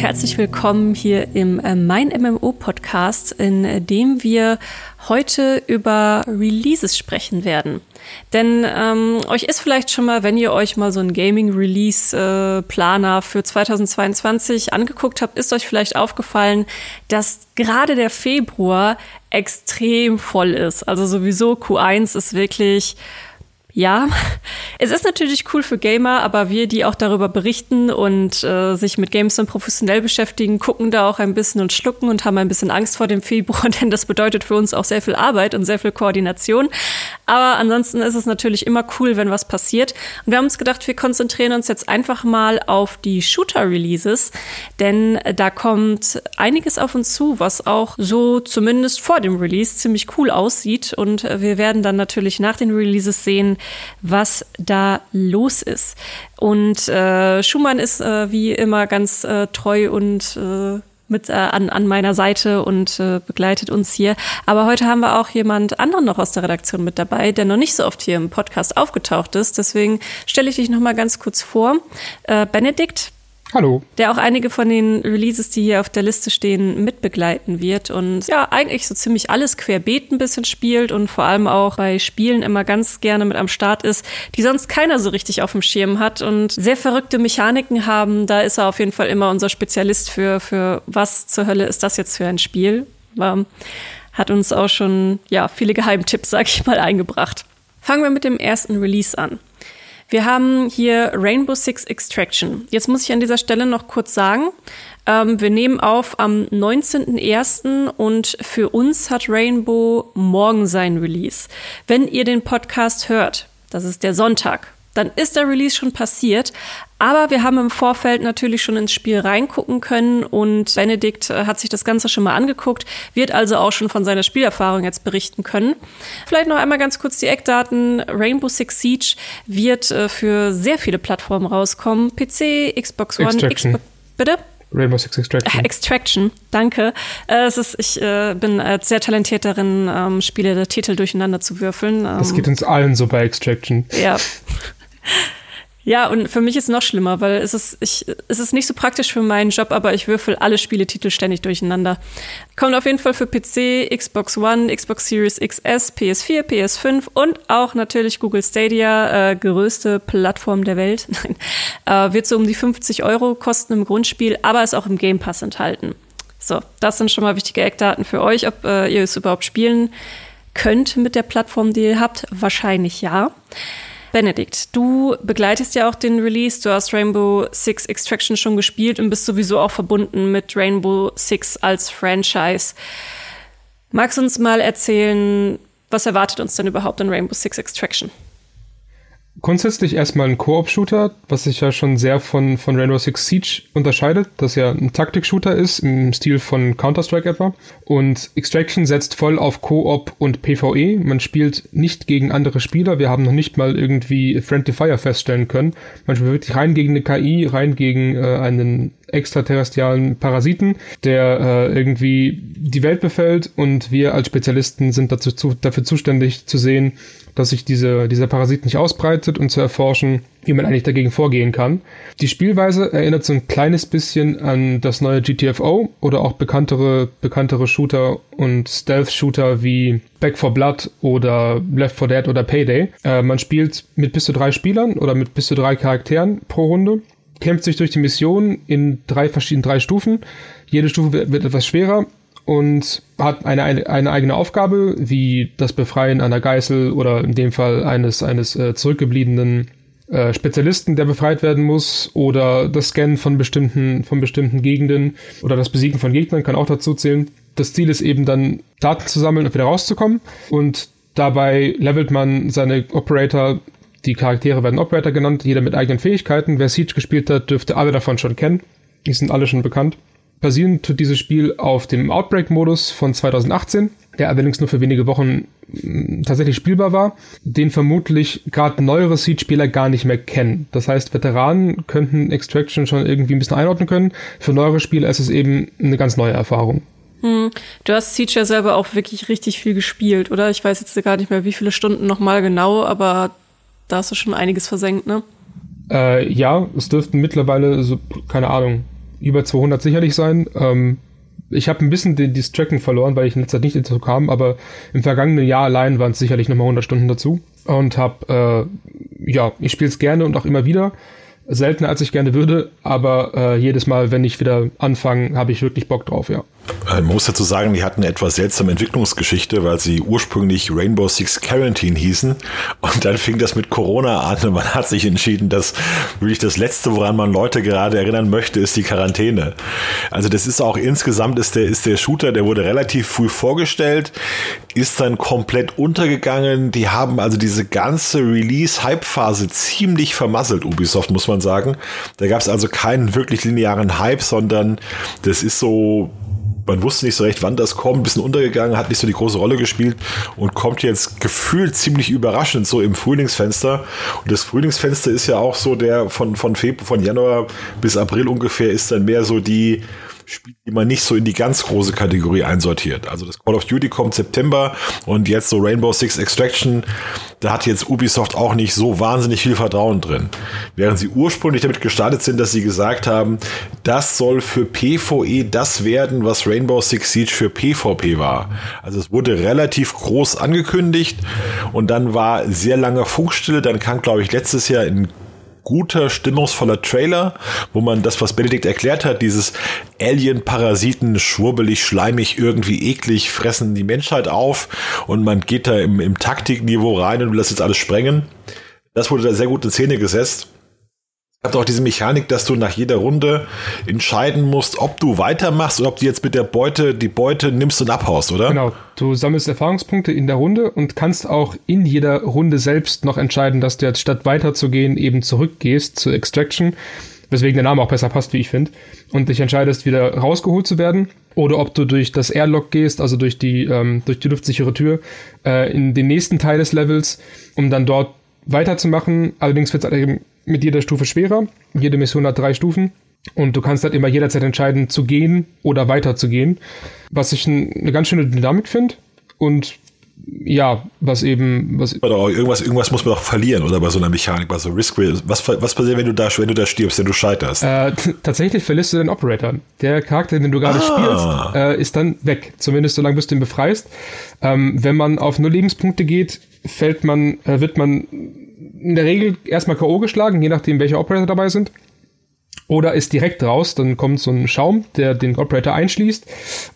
herzlich willkommen hier im äh, Mein MMO Podcast, in dem wir heute über Releases sprechen werden. Denn ähm, euch ist vielleicht schon mal, wenn ihr euch mal so einen Gaming-Release-Planer für 2022 angeguckt habt, ist euch vielleicht aufgefallen, dass gerade der Februar extrem voll ist. Also sowieso Q1 ist wirklich ja, es ist natürlich cool für Gamer, aber wir, die auch darüber berichten und äh, sich mit Games dann professionell beschäftigen, gucken da auch ein bisschen und schlucken und haben ein bisschen Angst vor dem Februar, denn das bedeutet für uns auch sehr viel Arbeit und sehr viel Koordination. Aber ansonsten ist es natürlich immer cool, wenn was passiert. Und wir haben uns gedacht, wir konzentrieren uns jetzt einfach mal auf die Shooter-Releases, denn da kommt einiges auf uns zu, was auch so zumindest vor dem Release ziemlich cool aussieht. Und wir werden dann natürlich nach den Releases sehen, was da los ist. Und äh, Schumann ist äh, wie immer ganz äh, treu und äh, mit äh, an, an meiner Seite und äh, begleitet uns hier. Aber heute haben wir auch jemand anderen noch aus der Redaktion mit dabei, der noch nicht so oft hier im Podcast aufgetaucht ist. Deswegen stelle ich dich noch mal ganz kurz vor. Äh, Benedikt, Hallo. Der auch einige von den Releases, die hier auf der Liste stehen, mitbegleiten wird und ja, eigentlich so ziemlich alles querbeet ein bisschen spielt und vor allem auch bei Spielen immer ganz gerne mit am Start ist, die sonst keiner so richtig auf dem Schirm hat und sehr verrückte Mechaniken haben. Da ist er auf jeden Fall immer unser Spezialist für, für was zur Hölle ist das jetzt für ein Spiel. Ähm, hat uns auch schon, ja, viele Geheimtipps, sag ich mal, eingebracht. Fangen wir mit dem ersten Release an. Wir haben hier Rainbow Six Extraction. Jetzt muss ich an dieser Stelle noch kurz sagen, ähm, wir nehmen auf am 19.01. und für uns hat Rainbow morgen sein Release. Wenn ihr den Podcast hört, das ist der Sonntag, dann ist der Release schon passiert. Aber wir haben im Vorfeld natürlich schon ins Spiel reingucken können und Benedikt äh, hat sich das Ganze schon mal angeguckt, wird also auch schon von seiner Spielerfahrung jetzt berichten können. Vielleicht noch einmal ganz kurz die Eckdaten. Rainbow Six Siege wird äh, für sehr viele Plattformen rauskommen. PC, Xbox One, Xbox. Bitte? Rainbow Six Extraction. Extraction, danke. Äh, es ist, ich äh, bin äh, sehr talentiert darin, ähm, Spiele der Titel durcheinander zu würfeln. Ähm, das geht uns allen so bei Extraction. Ja. Ja, und für mich ist es noch schlimmer, weil es ist, ich, es ist nicht so praktisch für meinen Job, aber ich würfel alle Spieletitel ständig durcheinander. Kommt auf jeden Fall für PC, Xbox One, Xbox Series XS, PS4, PS5 und auch natürlich Google Stadia, äh, größte Plattform der Welt. Nein, äh, wird so um die 50 Euro kosten im Grundspiel, aber ist auch im Game Pass enthalten. So, das sind schon mal wichtige Eckdaten für euch, ob äh, ihr es überhaupt spielen könnt mit der Plattform, die ihr habt. Wahrscheinlich ja. Benedikt, du begleitest ja auch den Release. Du hast Rainbow Six Extraction schon gespielt und bist sowieso auch verbunden mit Rainbow Six als Franchise. Magst du uns mal erzählen, was erwartet uns denn überhaupt in Rainbow Six Extraction? Grundsätzlich erstmal ein Koop-Shooter, was sich ja schon sehr von, von Rainbow Six Siege unterscheidet, das ja ein Taktik-Shooter ist, im Stil von Counter-Strike etwa. Und Extraction setzt voll auf Koop und PvE. Man spielt nicht gegen andere Spieler. Wir haben noch nicht mal irgendwie Friendly Fire feststellen können. Man spielt wirklich rein gegen eine KI, rein gegen äh, einen extraterrestrialen Parasiten, der äh, irgendwie die Welt befällt und wir als Spezialisten sind dazu, zu, dafür zuständig zu sehen, dass sich diese, dieser Parasit nicht ausbreitet und zu erforschen, wie man eigentlich dagegen vorgehen kann. Die Spielweise erinnert so ein kleines bisschen an das neue GTFO oder auch bekanntere, bekanntere Shooter und Stealth-Shooter wie Back 4 Blood oder Left 4 Dead oder Payday. Äh, man spielt mit bis zu drei Spielern oder mit bis zu drei Charakteren pro Runde kämpft sich durch die Mission in drei verschiedenen drei Stufen. Jede Stufe wird, wird etwas schwerer und hat eine, eine, eine, eigene Aufgabe, wie das Befreien einer Geißel oder in dem Fall eines, eines äh, zurückgebliebenen äh, Spezialisten, der befreit werden muss, oder das Scannen von bestimmten, von bestimmten Gegenden oder das Besiegen von Gegnern kann auch dazu zählen. Das Ziel ist eben dann, Daten zu sammeln und wieder rauszukommen. Und dabei levelt man seine Operator, die Charaktere werden Operator genannt, jeder mit eigenen Fähigkeiten. Wer Siege gespielt hat, dürfte alle davon schon kennen. Die sind alle schon bekannt. Basierend tut dieses Spiel auf dem Outbreak-Modus von 2018, der allerdings nur für wenige Wochen mm, tatsächlich spielbar war, den vermutlich gerade neuere Seed-Spieler gar nicht mehr kennen. Das heißt, Veteranen könnten Extraction schon irgendwie ein bisschen einordnen können. Für neuere Spieler ist es eben eine ganz neue Erfahrung. Hm. Du hast Siege ja selber auch wirklich richtig viel gespielt, oder? Ich weiß jetzt gar nicht mehr, wie viele Stunden nochmal genau, aber da hast du schon einiges versenkt, ne? Äh, ja, es dürften mittlerweile so, keine Ahnung, über 200 sicherlich sein. Ähm, ich habe ein bisschen die, das Tracken verloren, weil ich in letzter Zeit nicht dazu kam, aber im vergangenen Jahr allein waren es sicherlich nochmal 100 Stunden dazu. Und habe, äh, ja, ich spiele es gerne und auch immer wieder seltener als ich gerne würde, aber äh, jedes Mal, wenn ich wieder anfange, habe ich wirklich Bock drauf, ja. Man muss dazu sagen, die hatten eine etwas seltsame Entwicklungsgeschichte, weil sie ursprünglich Rainbow Six Quarantine hießen und dann fing das mit Corona an und man hat sich entschieden, dass wirklich das Letzte, woran man Leute gerade erinnern möchte, ist die Quarantäne. Also das ist auch insgesamt ist der, ist der Shooter, der wurde relativ früh vorgestellt, ist dann komplett untergegangen. Die haben also diese ganze Release-Hype-Phase ziemlich vermasselt, Ubisoft, muss man sagen. Da gab es also keinen wirklich linearen Hype, sondern das ist so man wusste nicht so recht, wann das kommt, ein bisschen untergegangen, hat nicht so die große Rolle gespielt und kommt jetzt gefühlt ziemlich überraschend so im Frühlingsfenster. Und das Frühlingsfenster ist ja auch so der von, von Februar, von Januar bis April ungefähr ist dann mehr so die, Spiele, die man nicht so in die ganz große Kategorie einsortiert. Also das Call of Duty kommt September und jetzt so Rainbow Six Extraction, da hat jetzt Ubisoft auch nicht so wahnsinnig viel Vertrauen drin. Während sie ursprünglich damit gestartet sind, dass sie gesagt haben, das soll für PvE das werden, was Rainbow Six Siege für PvP war. Also es wurde relativ groß angekündigt und dann war sehr lange Funkstille. Dann kam, glaube ich, letztes Jahr in guter, stimmungsvoller Trailer, wo man das, was Benedikt erklärt hat, dieses Alien-Parasiten, schwurbelig, schleimig, irgendwie eklig, fressen die Menschheit auf und man geht da im, im Taktikniveau rein und will das jetzt alles sprengen. Das wurde da sehr gut in Szene gesetzt hat auch diese Mechanik, dass du nach jeder Runde entscheiden musst, ob du weitermachst oder ob du jetzt mit der Beute die Beute nimmst und abhaust, oder? Genau. Du sammelst Erfahrungspunkte in der Runde und kannst auch in jeder Runde selbst noch entscheiden, dass du jetzt statt weiterzugehen eben zurückgehst zur Extraction, weswegen der Name auch besser passt, wie ich finde, und dich entscheidest, wieder rausgeholt zu werden. Oder ob du durch das Airlock gehst, also durch die, ähm, durch die luftsichere Tür, äh, in den nächsten Teil des Levels, um dann dort weiterzumachen. Allerdings wird es halt eben mit jeder Stufe schwerer. Jede Mission hat drei Stufen. Und du kannst halt immer jederzeit entscheiden, zu gehen oder weiter zu gehen. Was ich eine ganz schöne Dynamik finde. Und ja, was eben. Was irgendwas, irgendwas muss man doch verlieren, oder bei so einer Mechanik, bei so Risk. Was, was passiert, wenn du da, wenn du da stirbst, wenn du scheiterst? Äh, tatsächlich verlierst du den Operator. Der Charakter, den du gerade ah. spielst, äh, ist dann weg. Zumindest solange bis du ihn befreist. Ähm, wenn man auf nur Lebenspunkte geht, fällt man, äh, wird man in der Regel erstmal K.O. geschlagen, je nachdem, welche Operator dabei sind. Oder ist direkt raus, dann kommt so ein Schaum, der den Operator einschließt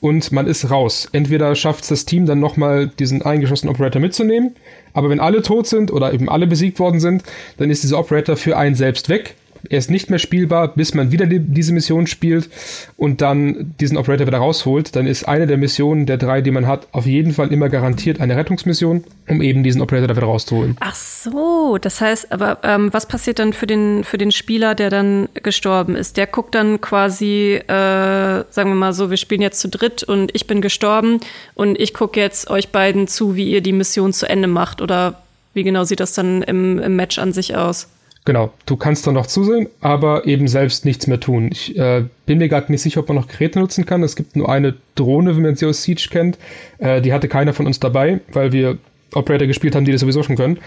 und man ist raus. Entweder schafft es das Team dann nochmal diesen eingeschossenen Operator mitzunehmen, aber wenn alle tot sind oder eben alle besiegt worden sind, dann ist dieser Operator für einen selbst weg er ist nicht mehr spielbar, bis man wieder die, diese Mission spielt und dann diesen Operator wieder rausholt. Dann ist eine der Missionen der drei, die man hat, auf jeden Fall immer garantiert eine Rettungsmission, um eben diesen Operator da wieder rauszuholen. Ach so, das heißt, aber ähm, was passiert dann für den, für den Spieler, der dann gestorben ist? Der guckt dann quasi, äh, sagen wir mal so, wir spielen jetzt zu dritt und ich bin gestorben und ich gucke jetzt euch beiden zu, wie ihr die Mission zu Ende macht oder wie genau sieht das dann im, im Match an sich aus? Genau, du kannst dann noch zusehen, aber eben selbst nichts mehr tun. Ich äh, bin mir gerade nicht sicher, ob man noch Geräte nutzen kann. Es gibt nur eine Drohne, wie man sie aus Siege kennt. Äh, die hatte keiner von uns dabei, weil wir Operator gespielt haben, die das sowieso schon können.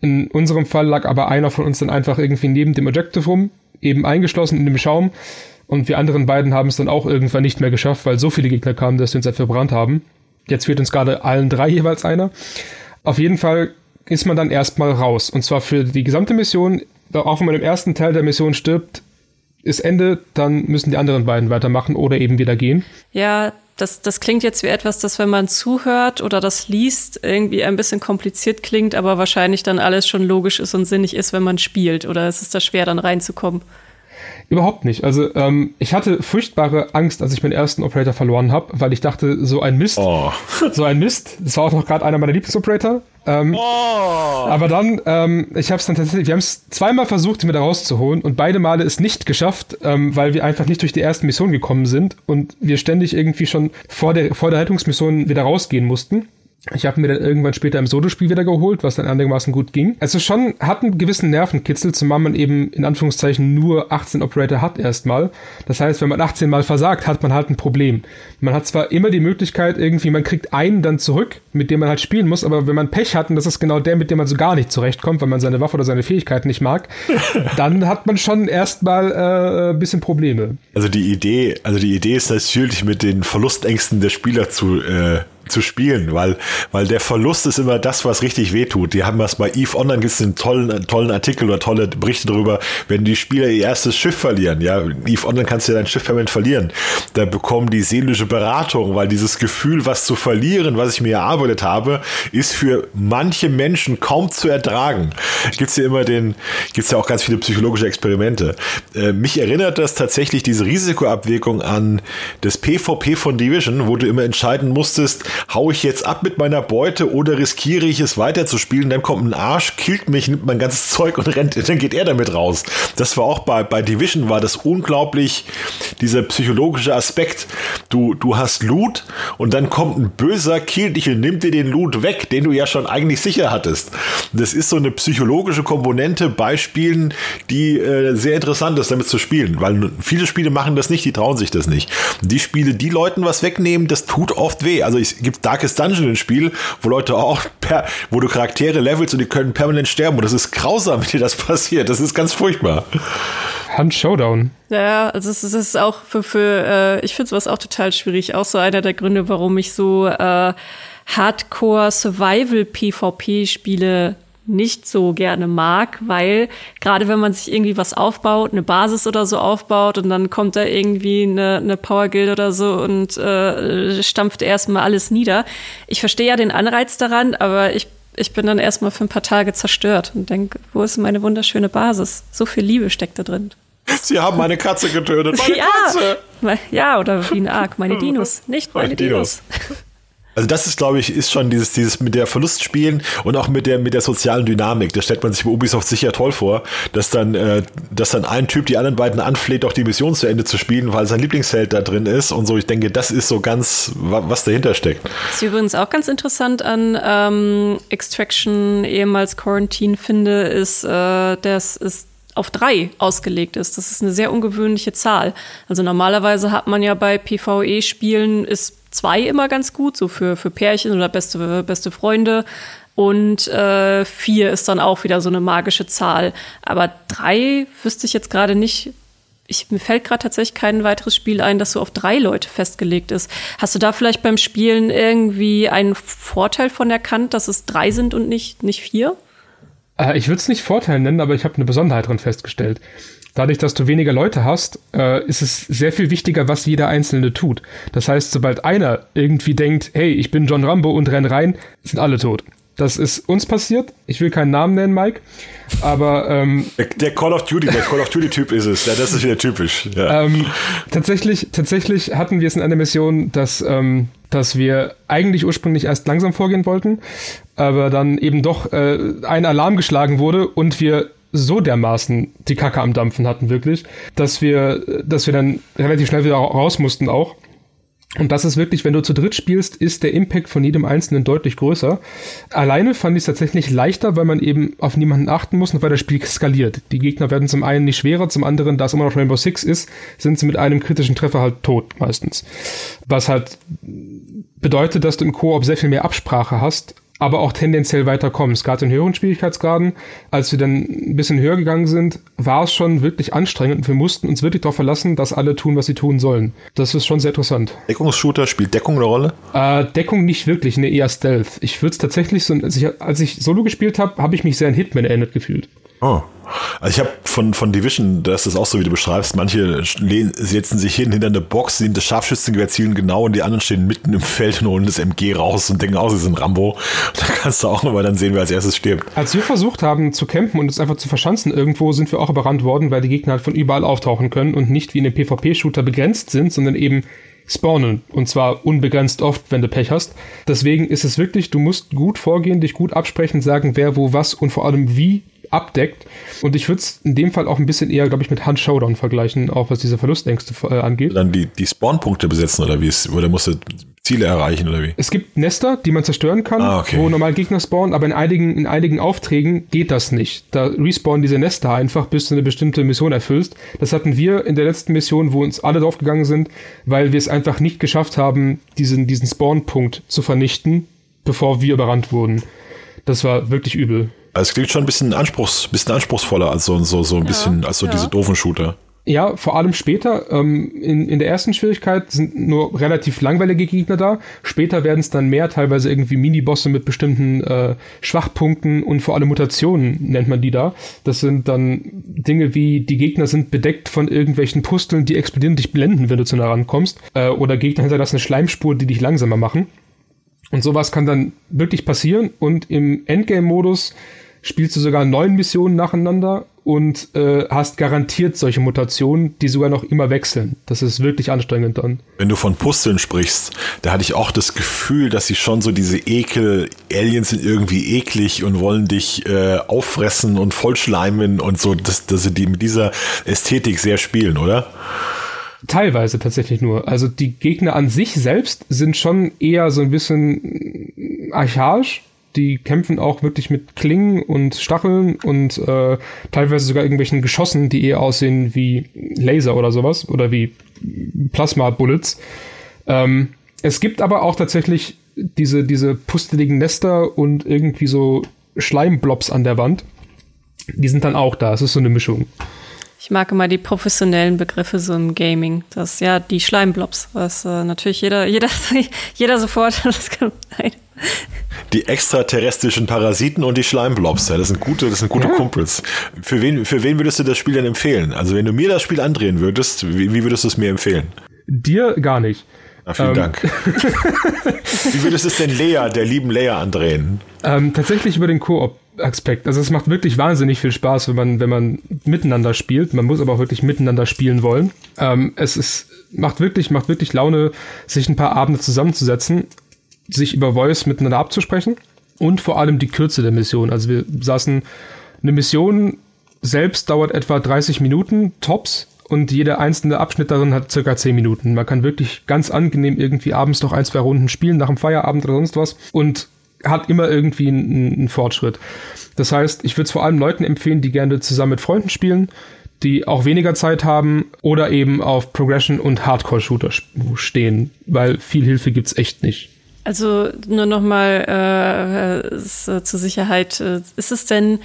In unserem Fall lag aber einer von uns dann einfach irgendwie neben dem Objective rum, eben eingeschlossen in dem Schaum. Und wir anderen beiden haben es dann auch irgendwann nicht mehr geschafft, weil so viele Gegner kamen, dass wir uns halt verbrannt haben. Jetzt fehlt uns gerade allen drei jeweils einer. Auf jeden Fall ist man dann erstmal raus. Und zwar für die gesamte Mission auch wenn man im ersten Teil der Mission stirbt, ist Ende, dann müssen die anderen beiden weitermachen oder eben wieder gehen. Ja, das, das klingt jetzt wie etwas, das, wenn man zuhört oder das liest, irgendwie ein bisschen kompliziert klingt, aber wahrscheinlich dann alles schon logisch ist und sinnig ist, wenn man spielt. Oder ist es da schwer, dann reinzukommen? Überhaupt nicht. Also ähm, ich hatte furchtbare Angst, als ich meinen ersten Operator verloren habe, weil ich dachte, so ein Mist, oh. so ein Mist. Das war auch noch gerade einer meiner Lieblingsoperator. Ähm, oh. Aber dann, ähm, ich habe es dann tatsächlich, wir haben es zweimal versucht, ihn wieder rauszuholen und beide Male es nicht geschafft, ähm, weil wir einfach nicht durch die erste Mission gekommen sind und wir ständig irgendwie schon vor der, vor der Rettungsmission wieder rausgehen mussten. Ich habe mir dann irgendwann später im Solo-Spiel wieder geholt, was dann einigermaßen gut ging. Also schon hat einen gewissen Nervenkitzel, zumal man eben in Anführungszeichen nur 18 Operator hat erstmal. Das heißt, wenn man 18 Mal versagt, hat man halt ein Problem. Man hat zwar immer die Möglichkeit, irgendwie, man kriegt einen dann zurück, mit dem man halt spielen muss, aber wenn man Pech hat, und das ist genau der, mit dem man so gar nicht zurechtkommt, weil man seine Waffe oder seine Fähigkeiten nicht mag, dann hat man schon erstmal äh, ein bisschen Probleme. Also die Idee, also die Idee ist natürlich mit den Verlustängsten der Spieler zu äh, zu spielen, weil, weil der Verlust ist immer das, was richtig wehtut. Die haben was bei Eve Online gibt es einen tollen, tollen Artikel oder tolle Berichte darüber, wenn die Spieler ihr erstes Schiff verlieren. Ja, Eve Online kannst du ja dein Schiff permanent verlieren. Da bekommen die seelische Beratung, weil dieses Gefühl, was zu verlieren, was ich mir erarbeitet habe, ist für manche Menschen kaum zu ertragen. Gibt's ja immer den, gibt's ja auch ganz viele psychologische Experimente. Äh, mich erinnert das tatsächlich diese Risikoabwägung an das PvP von Division, wo du immer entscheiden musstest, hau ich jetzt ab mit meiner Beute oder riskiere ich es weiterzuspielen? Dann kommt ein Arsch, killt mich, nimmt mein ganzes Zeug und rennt, dann geht er damit raus. Das war auch bei, bei Division war das unglaublich, dieser psychologische Aspekt. Du, du hast Loot und dann kommt ein böser, killt dich und nimmt dir den Loot weg, den du ja schon eigentlich sicher hattest. Das ist so eine psychologische Komponente bei Spielen, die äh, sehr interessant ist, damit zu spielen, weil viele Spiele machen das nicht, die trauen sich das nicht. Die Spiele, die Leuten was wegnehmen, das tut oft weh. Also ich, gibt Darkest Dungeon ein Spiel, wo Leute auch, per, wo du Charaktere levelst und die können permanent sterben. Und das ist grausam, wie dir das passiert. Das ist ganz furchtbar. Hand Showdown. Ja, also es ist auch für, für äh, ich finde sowas auch total schwierig. Auch so einer der Gründe, warum ich so äh, Hardcore Survival PvP Spiele nicht so gerne mag, weil gerade wenn man sich irgendwie was aufbaut, eine Basis oder so aufbaut und dann kommt da irgendwie eine, eine Power Guild oder so und äh, stampft erstmal alles nieder. Ich verstehe ja den Anreiz daran, aber ich, ich bin dann erstmal für ein paar Tage zerstört und denke, wo ist meine wunderschöne Basis? So viel Liebe steckt da drin. Sie haben meine Katze getötet. Meine ja, Katze! Ja, oder wie ein Ark. Meine Dinos, nicht meine, meine Dinos. Dinos. Also das ist, glaube ich, ist schon dieses, dieses mit der Verlustspielen und auch mit der, mit der sozialen Dynamik. Das stellt man sich bei Ubisoft sicher toll vor, dass dann, äh, dass dann ein Typ die anderen beiden anfleht, auch die Mission zu Ende zu spielen, weil sein Lieblingsheld da drin ist und so. Ich denke, das ist so ganz, was dahinter steckt. Was ich übrigens auch ganz interessant an ähm, Extraction, ehemals Quarantine, finde, ist, äh, das ist auf drei ausgelegt ist. Das ist eine sehr ungewöhnliche Zahl. Also normalerweise hat man ja bei PvE-Spielen ist zwei immer ganz gut, so für, für Pärchen oder beste, beste Freunde. Und äh, vier ist dann auch wieder so eine magische Zahl. Aber drei wüsste ich jetzt gerade nicht. Ich, mir fällt gerade tatsächlich kein weiteres Spiel ein, das so auf drei Leute festgelegt ist. Hast du da vielleicht beim Spielen irgendwie einen Vorteil von erkannt, dass es drei sind und nicht, nicht vier? Äh, ich würde es nicht Vorteil nennen, aber ich habe eine Besonderheit drin festgestellt dadurch, dass du weniger Leute hast, äh, ist es sehr viel wichtiger, was jeder Einzelne tut. Das heißt, sobald einer irgendwie denkt, hey, ich bin John Rambo und renn rein, sind alle tot. Das ist uns passiert. Ich will keinen Namen nennen, Mike. Aber ähm, der, der, Call of Duty, der Call of Duty Typ ist es. Ja, das ist wieder typisch. Ja. Ähm, tatsächlich, tatsächlich hatten wir es in einer Mission, dass, ähm, dass wir eigentlich ursprünglich erst langsam vorgehen wollten, aber dann eben doch äh, ein Alarm geschlagen wurde und wir so dermaßen die Kacke am Dampfen hatten, wirklich, dass wir, dass wir dann relativ schnell wieder raus mussten auch. Und das ist wirklich, wenn du zu dritt spielst, ist der Impact von jedem Einzelnen deutlich größer. Alleine fand ich es tatsächlich leichter, weil man eben auf niemanden achten muss und weil das Spiel skaliert. Die Gegner werden zum einen nicht schwerer, zum anderen, da es immer noch Rainbow Six ist, sind sie mit einem kritischen Treffer halt tot meistens. Was halt bedeutet, dass du im Koop sehr viel mehr Absprache hast aber auch tendenziell weiter kommst. Gerade in höheren Schwierigkeitsgraden, als wir dann ein bisschen höher gegangen sind, war es schon wirklich anstrengend und wir mussten uns wirklich darauf verlassen, dass alle tun, was sie tun sollen. Das ist schon sehr interessant. Deckungsshooter, spielt Deckung eine Rolle? Äh, Deckung nicht wirklich, ne, eher Stealth. Ich würde es tatsächlich so, als ich, als ich Solo gespielt habe, habe ich mich sehr an Hitman erinnert gefühlt. Oh. Also ich habe von, von Division, das ist auch so, wie du beschreibst, manche setzen sich hin hinter eine Box, sehen das Scharfschützengewehr zielen genau und die anderen stehen mitten im Feld und holen das MG raus und denken, oh, sie sind Rambo. Da kannst du auch nochmal dann sehen, wer als erstes stirbt. Als wir versucht haben zu campen und uns einfach zu verschanzen irgendwo, sind wir auch überrannt worden, weil die Gegner halt von überall auftauchen können und nicht wie in dem PvP-Shooter begrenzt sind, sondern eben spawnen. Und zwar unbegrenzt oft, wenn du Pech hast. Deswegen ist es wirklich, du musst gut vorgehen, dich gut absprechen, sagen, wer wo was und vor allem wie abdeckt. Und ich würde es in dem Fall auch ein bisschen eher, glaube ich, mit Hand Showdown vergleichen, auch was diese Verlustängste äh, angeht. Dann die, die Spawnpunkte besetzen oder wie es, oder musst du Ziele erreichen oder wie? Es gibt Nester, die man zerstören kann, Ah, okay. wo normal Gegner spawnen, aber in einigen, in einigen Aufträgen geht das nicht. Da respawnen diese Nester einfach, bis du eine bestimmte Mission erfüllst. Das hatten wir in der letzten Mission, wo uns alle draufgegangen sind, weil wir es einfach nicht geschafft haben, diesen, diesen Spawnpunkt zu vernichten, bevor wir überrannt wurden. Das war wirklich übel. Also es klingt schon ein bisschen, Anspruchs, bisschen anspruchsvoller als so, so, so ein bisschen, als so ja. diese doofen Shooter. Ja, vor allem später. Ähm, in, in der ersten Schwierigkeit sind nur relativ langweilige Gegner da. Später werden es dann mehr, teilweise irgendwie Minibosse mit bestimmten äh, Schwachpunkten und vor allem Mutationen nennt man die da. Das sind dann Dinge wie, die Gegner sind bedeckt von irgendwelchen Pusteln, die explodieren und dich blenden, wenn du zu nah rankommst. Äh, oder Gegner hinterlassen eine Schleimspur, die dich langsamer machen. Und sowas kann dann wirklich passieren. Und im Endgame-Modus spielst du sogar neun Missionen nacheinander und äh, hast garantiert solche Mutationen, die sogar noch immer wechseln. Das ist wirklich anstrengend dann. Wenn du von Pusteln sprichst, da hatte ich auch das Gefühl, dass sie schon so diese Ekel, Aliens sind irgendwie eklig und wollen dich äh, auffressen und vollschleimen und so, dass, dass sie die mit dieser Ästhetik sehr spielen, oder? Teilweise tatsächlich nur. Also die Gegner an sich selbst sind schon eher so ein bisschen archaisch. Die kämpfen auch wirklich mit Klingen und Stacheln und äh, teilweise sogar irgendwelchen Geschossen, die eher aussehen wie Laser oder sowas oder wie Plasma-Bullets. Ähm, es gibt aber auch tatsächlich diese, diese pusteligen Nester und irgendwie so Schleimblobs an der Wand. Die sind dann auch da. Es ist so eine Mischung. Ich mag immer die professionellen Begriffe so im Gaming. Das ja die Schleimblobs, was äh, natürlich jeder, jeder, jeder sofort. Das kann, nein. Die extraterrestrischen Parasiten und die Schleimblobs, ja, das sind gute, das sind gute Ja. Kumpels. Für wen, für wen würdest du das Spiel denn empfehlen? Also wenn du mir das Spiel andrehen würdest, wie, wie würdest du es mir empfehlen? Dir gar nicht. Na, vielen Ähm. Dank. wie würdest du es denn Lea, der lieben Lea, andrehen? Ähm, tatsächlich über den Koop-Aspekt. Also es macht wirklich wahnsinnig viel Spaß, wenn man, wenn man miteinander spielt. Man muss aber auch wirklich miteinander spielen wollen. Ähm, es ist, macht wirklich, macht wirklich Laune, sich ein paar Abende zusammenzusetzen, sich über Voice miteinander abzusprechen und vor allem die Kürze der Mission. Also wir saßen, eine Mission selbst dauert etwa 30 Minuten, tops. Und jeder einzelne Abschnitt darin hat circa 10 Minuten. Man kann wirklich ganz angenehm irgendwie abends noch ein, zwei Runden spielen, nach dem Feierabend oder sonst was. Und hat immer irgendwie einen, einen Fortschritt. Das heißt, ich würde es vor allem Leuten empfehlen, die gerne zusammen mit Freunden spielen, die auch weniger Zeit haben oder eben auf Progression und Hardcore-Shooter stehen, weil viel Hilfe gibt's echt nicht. Also nur noch mal äh, es, äh, zur Sicherheit. Äh, ist es denn,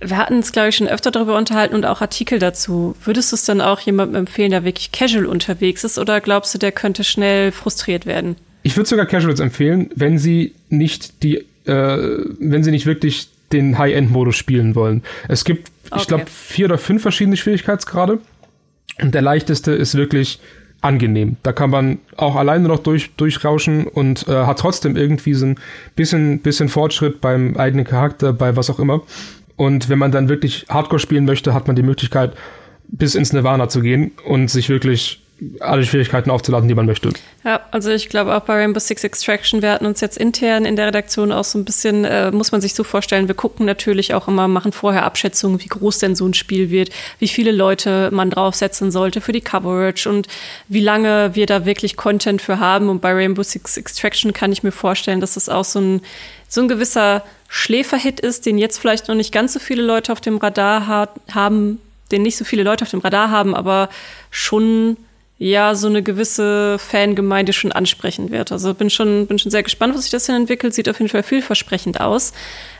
wir hatten uns, glaube ich, schon öfter darüber unterhalten und auch Artikel dazu. Würdest du es dann auch jemandem empfehlen, der wirklich casual unterwegs ist oder glaubst du, der könnte schnell frustriert werden? Ich würde sogar Casuals empfehlen, wenn sie nicht die, äh, wenn sie nicht wirklich den High-End-Modus spielen wollen. Es gibt, ich Okay. glaube, vier oder fünf verschiedene Schwierigkeitsgrade. Und der leichteste ist wirklich angenehm. Da kann man auch alleine noch durch, durchrauschen und äh, hat trotzdem irgendwie so ein bisschen, bisschen Fortschritt beim eigenen Charakter, bei was auch immer. Und wenn man dann wirklich Hardcore spielen möchte, hat man die Möglichkeit, bis ins Nirvana zu gehen und sich wirklich alle Schwierigkeiten aufzuladen, die man möchte. Ja, also ich glaube auch bei Rainbow Six Extraction, wir hatten uns jetzt intern in der Redaktion auch so ein bisschen, äh, muss man sich so vorstellen, wir gucken natürlich auch immer, machen vorher Abschätzungen, wie groß denn so ein Spiel wird, wie viele Leute man draufsetzen sollte für die Coverage und wie lange wir da wirklich Content für haben. Und bei Rainbow Six Extraction kann ich mir vorstellen, dass das auch so ein, so ein gewisser Schläferhit ist, den jetzt vielleicht noch nicht ganz so viele Leute auf dem Radar ha haben, den nicht so viele Leute auf dem Radar haben, aber schon ja so eine gewisse Fangemeinde schon ansprechen wird. Also bin schon, bin schon sehr gespannt, was sich das denn entwickelt. Sieht auf jeden Fall vielversprechend aus.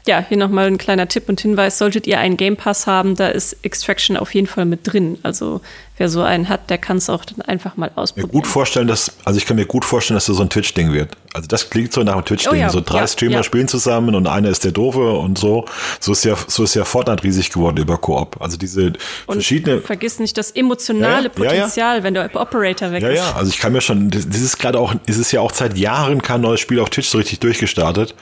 Ja, hier nochmal ein kleiner Tipp und Hinweis. Solltet ihr einen Game Pass haben, da ist Extraction auf jeden Fall mit drin. Also wer so einen hat, der kann es auch dann einfach mal mir ausprobieren. gut vorstellen, dass, also ich kann mir gut vorstellen, dass das so ein Twitch-Ding wird. Also das klingt so nach einem Twitch-Ding. Oh ja, so drei ja, Streamer ja. spielen zusammen und einer ist der Doofe und so. So ist ja, so ist ja Fortnite riesig geworden über Koop. Also diese und verschiedene. vergiss nicht das emotionale Ja, ja, ja, ja. Potenzial, wenn der Operator weg Ja, ist. ja, also ich kann mir schon, das, das ist gerade auch, es ist ja auch seit Jahren kein neues Spiel auf Twitch so richtig durchgestartet.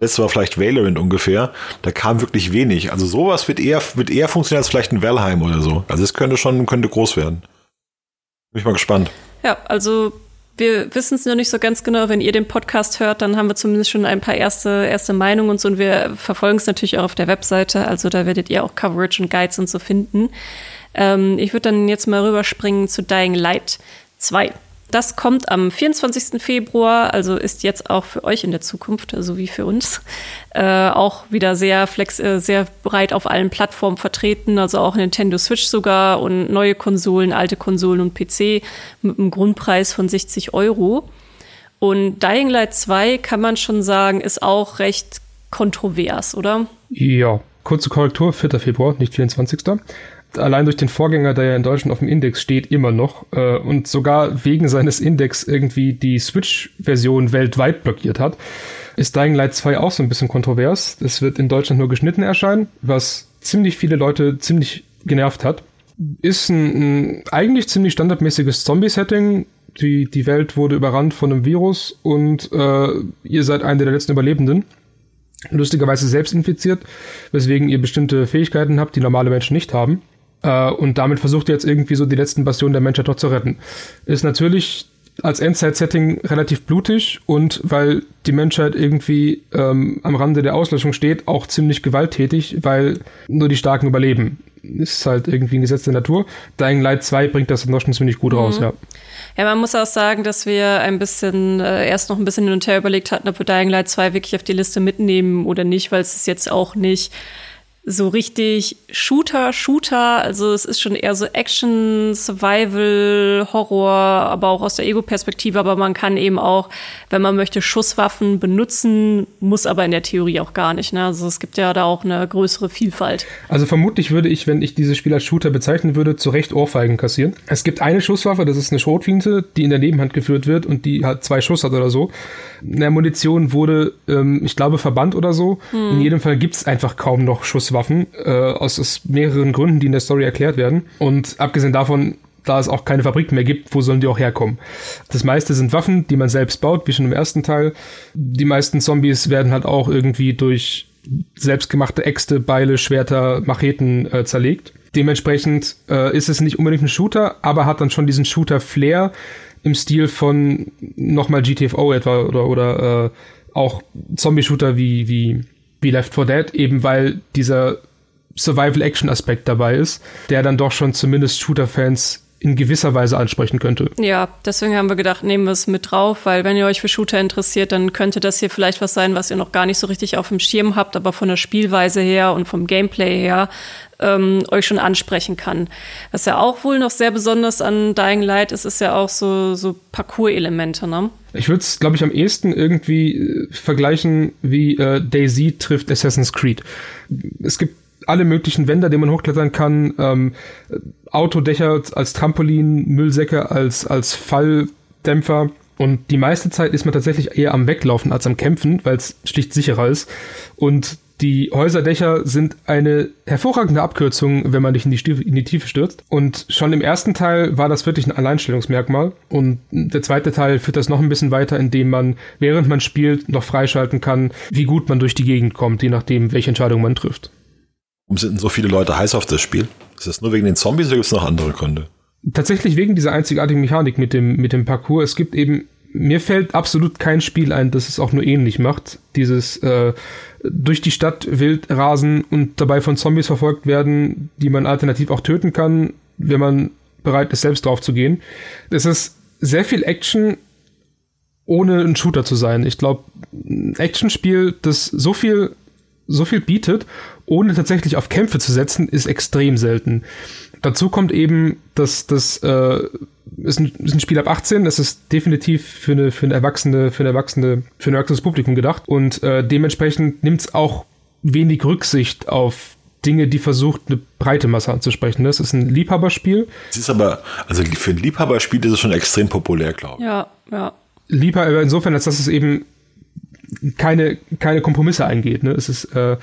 Letztes war vielleicht Valorant ungefähr. Da kam wirklich wenig. Also sowas wird eher, wird eher funktionieren als vielleicht ein Valheim oder so. Also es könnte schon, könnte groß werden. Bin ich mal gespannt. Ja, also wir wissen es noch nicht so ganz genau. Wenn ihr den Podcast hört, dann haben wir zumindest schon ein paar erste, erste Meinungen und so. Und wir verfolgen es natürlich auch auf der Webseite. Also da werdet ihr auch Coverage und Guides und so finden. Ähm, ich würde dann jetzt mal rüberspringen zu Dying Light 2. Das kommt am 24. Februar, also ist jetzt auch für euch in der Zukunft, so wie für uns, äh, auch wieder sehr flex, äh, sehr breit auf allen Plattformen vertreten, also auch Nintendo Switch sogar und neue Konsolen, alte Konsolen und PC mit einem Grundpreis von 60 Euro. Und Dying Light 2 kann man schon sagen, ist auch recht kontrovers, oder? Ja, kurze Korrektur, 4. Februar, nicht 24 allein durch den Vorgänger, der ja in Deutschland auf dem Index steht, immer noch äh, und sogar wegen seines Index irgendwie die Switch-Version weltweit blockiert hat, ist Dying Light 2 auch so ein bisschen kontrovers. Es wird in Deutschland nur geschnitten erscheinen, was ziemlich viele Leute ziemlich genervt hat. Ist ein, ein eigentlich ziemlich standardmäßiges Zombie-Setting. Die, die Welt wurde überrannt von einem Virus und äh, ihr seid einer der letzten Überlebenden lustigerweise selbst infiziert, weswegen ihr bestimmte Fähigkeiten habt, die normale Menschen nicht haben. Äh, und damit versucht ihr jetzt irgendwie so die letzten Bastionen der Menschheit doch zu retten. Ist natürlich als Endzeit-Setting relativ blutig und weil die Menschheit irgendwie ähm, am Rande der Auslöschung steht, auch ziemlich gewalttätig, weil nur die Starken überleben. Ist halt irgendwie ein Gesetz der Natur. Dying Light 2 bringt das dann doch schon ziemlich gut mhm. raus, ja. Ja, man muss auch sagen, dass wir ein bisschen, äh, erst noch ein bisschen hin und her überlegt hatten, ob wir Dying Light 2 wirklich auf die Liste mitnehmen oder nicht, weil es ist jetzt auch nicht so richtig Shooter, Shooter. Also es ist schon eher so Action, Survival, Horror, aber auch aus der Ego-Perspektive. Aber man kann eben auch, wenn man möchte, Schusswaffen benutzen, muss aber in der Theorie auch gar nicht. Ne? Also es gibt ja da auch eine größere Vielfalt. Also vermutlich würde ich, wenn ich dieses Spiel als Shooter bezeichnen würde, zu Recht Ohrfeigen kassieren. Es gibt eine Schusswaffe, das ist eine Schrotflinte, die in der Nebenhand geführt wird und die hat zwei Schuss hat oder so. Eine Munition wurde, ähm, ich glaube, verbannt oder so. Hm. In jedem Fall gibt es einfach kaum noch Schusswaffen. Waffen, äh, aus, aus mehreren Gründen, die in der Story erklärt werden. Und abgesehen davon, da es auch keine Fabrik mehr gibt, wo sollen die auch herkommen? Das meiste sind Waffen, die man selbst baut, wie schon im ersten Teil. Die meisten Zombies werden halt auch irgendwie durch selbstgemachte Äxte, Beile, Schwerter, Macheten äh, zerlegt. Dementsprechend äh, ist es nicht unbedingt ein Shooter, aber hat dann schon diesen Shooter-Flair im Stil von nochmal GTFO etwa oder, oder äh, auch Zombie-Shooter wie, wie wie Left 4 Dead, eben weil dieser Survival-Action-Aspekt dabei ist, der dann doch schon zumindest Shooter-Fans in gewisser Weise ansprechen könnte. Ja, deswegen haben wir gedacht, nehmen wir es mit drauf, weil wenn ihr euch für Shooter interessiert, dann könnte das hier vielleicht was sein, was ihr noch gar nicht so richtig auf dem Schirm habt, aber von der Spielweise her und vom Gameplay her ähm, euch schon ansprechen kann. Was ja auch wohl noch sehr besonders an Dying Light ist, ist ja auch so, so Parcours-Elemente, ne? Ich würde es, glaube ich, am ehesten irgendwie äh, vergleichen wie äh, Daisy trifft Assassin's Creed. Es gibt alle möglichen Wände, die man hochklettern kann, ähm, Autodächer als Trampolin, Müllsäcke als, als Falldämpfer. Und die meiste Zeit ist man tatsächlich eher am Weglaufen als am Kämpfen, weil es schlicht sicherer ist. Und die Häuserdächer sind eine hervorragende Abkürzung, wenn man nicht in die, in die, Tiefe stürzt. Und schon im ersten Teil war das wirklich ein Alleinstellungsmerkmal. Und der zweite Teil führt das noch ein bisschen weiter, indem man, während man spielt, noch freischalten kann, wie gut man durch die Gegend kommt, je nachdem, welche Entscheidung man trifft. Warum sind denn so viele Leute heiß auf das Spiel? Ist das nur wegen den Zombies oder gibt es noch andere Gründe? Tatsächlich wegen dieser einzigartigen Mechanik mit dem, mit dem Parcours. Es gibt eben, mir fällt absolut kein Spiel ein, das es auch nur ähnlich macht. Dieses äh, durch die Stadt wild rasen und dabei von Zombies verfolgt werden, die man alternativ auch töten kann, wenn man bereit ist, selbst drauf zu gehen. Es ist sehr viel Action, ohne ein Shooter zu sein. Ich glaube, ein Actionspiel, das so viel, so viel bietet, ohne tatsächlich auf Kämpfe zu setzen, ist extrem selten. Dazu kommt eben, dass das äh, ist, ein, ist ein Spiel ab 18, das ist definitiv für eine, für eine Erwachsene, für eine Erwachsene, für ein erwachsenes Publikum gedacht. Und äh, dementsprechend nimmt es auch wenig Rücksicht auf Dinge, die versucht, eine breite Masse anzusprechen. Das ist ein Liebhaberspiel. Es ist aber, also für ein Liebhaberspiel ist es schon extrem populär, glaube ich. Ja, ja. Liebhaber insofern, als dass es eben keine, keine Kompromisse eingeht. Ne? Es ist, äh,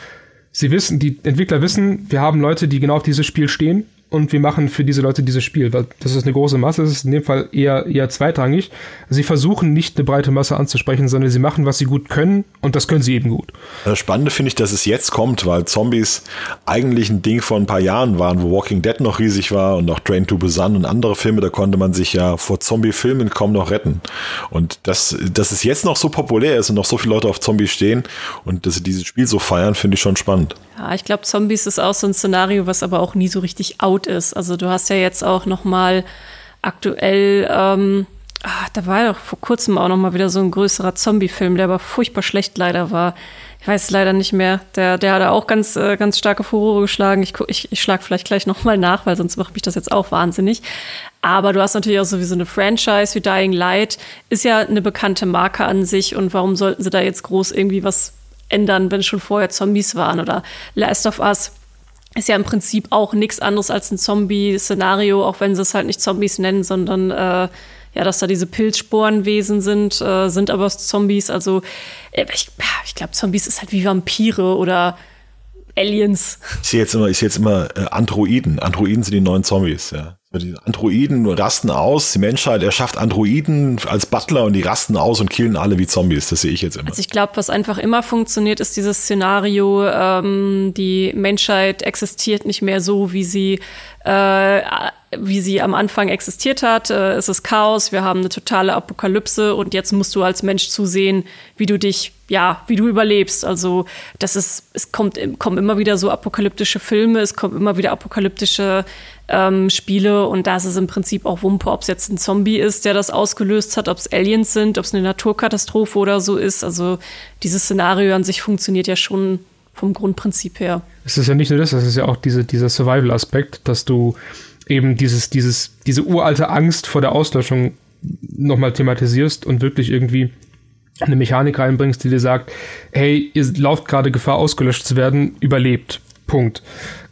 sie wissen, die Entwickler wissen, wir haben Leute, die genau auf dieses Spiel stehen und wir machen für diese Leute dieses Spiel, weil das ist eine große Masse, das ist in dem Fall eher, eher zweitrangig. Sie versuchen nicht eine breite Masse anzusprechen, sondern sie machen, was sie gut können und das können sie eben gut. Das Spannende finde ich, dass es jetzt kommt, weil Zombies eigentlich ein Ding von ein paar Jahren waren, wo Walking Dead noch riesig war und auch Train to Busan und andere Filme, da konnte man sich ja vor Zombie-Filmen kaum noch retten. Und dass, dass es jetzt noch so populär ist und noch so viele Leute auf Zombies stehen und dass sie dieses Spiel so feiern, finde ich schon spannend. Ja, ich glaube, Zombies ist auch so ein Szenario, was aber auch nie so richtig out ist. Also du hast ja jetzt auch noch mal aktuell ähm, ah, da war ja doch vor kurzem auch noch mal wieder so ein größerer Zombie-Film, der aber furchtbar schlecht leider war. Ich weiß leider nicht mehr. Der, der hat auch ganz, äh, ganz starke Furore geschlagen. Ich, ich, ich schlage vielleicht gleich noch mal nach, weil sonst macht mich das jetzt auch wahnsinnig. Aber du hast natürlich auch sowieso eine Franchise wie Dying Light. Ist ja eine bekannte Marke an sich. Und warum sollten sie da jetzt groß irgendwie was ändern, wenn schon vorher Zombies waren? Oder Last of Us ist ja im Prinzip auch nichts anderes als ein Zombie-Szenario, auch wenn sie es halt nicht Zombies nennen, sondern äh, ja, dass da diese Pilzsporenwesen sind, äh, sind aber Zombies. Also äh, ich, ich glaube, Zombies ist halt wie Vampire oder Aliens. Ich sehe jetzt immer, ich sehe jetzt immer äh, Androiden. Androiden sind die neuen Zombies, ja. Die Androiden rasten aus, die Menschheit erschafft Androiden als Butler und die rasten aus und killen alle wie Zombies. Das sehe ich jetzt immer. Also ich glaube, was einfach immer funktioniert, ist dieses Szenario, ähm, die Menschheit existiert nicht mehr so, wie sie äh, wie sie am Anfang existiert hat. Äh, es ist Chaos, wir haben eine totale Apokalypse und jetzt musst du als Mensch zusehen, wie du dich, ja, wie du überlebst. Also das ist, es kommt, kommen immer wieder so apokalyptische Filme, es kommen immer wieder apokalyptische ähm, Spiele und da ist es im Prinzip auch Wumpe, ob es jetzt ein Zombie ist, der das ausgelöst hat, ob es Aliens sind, ob es eine Naturkatastrophe oder so ist. Also dieses Szenario an sich funktioniert ja schon vom Grundprinzip her. Es ist ja nicht nur das, es ist ja auch diese, dieser Survival-Aspekt, dass du eben dieses, dieses, diese uralte Angst vor der Auslöschung nochmal thematisierst und wirklich irgendwie eine Mechanik reinbringst, die dir sagt, hey, ihr lauft gerade Gefahr, ausgelöscht zu werden, überlebt. Punkt.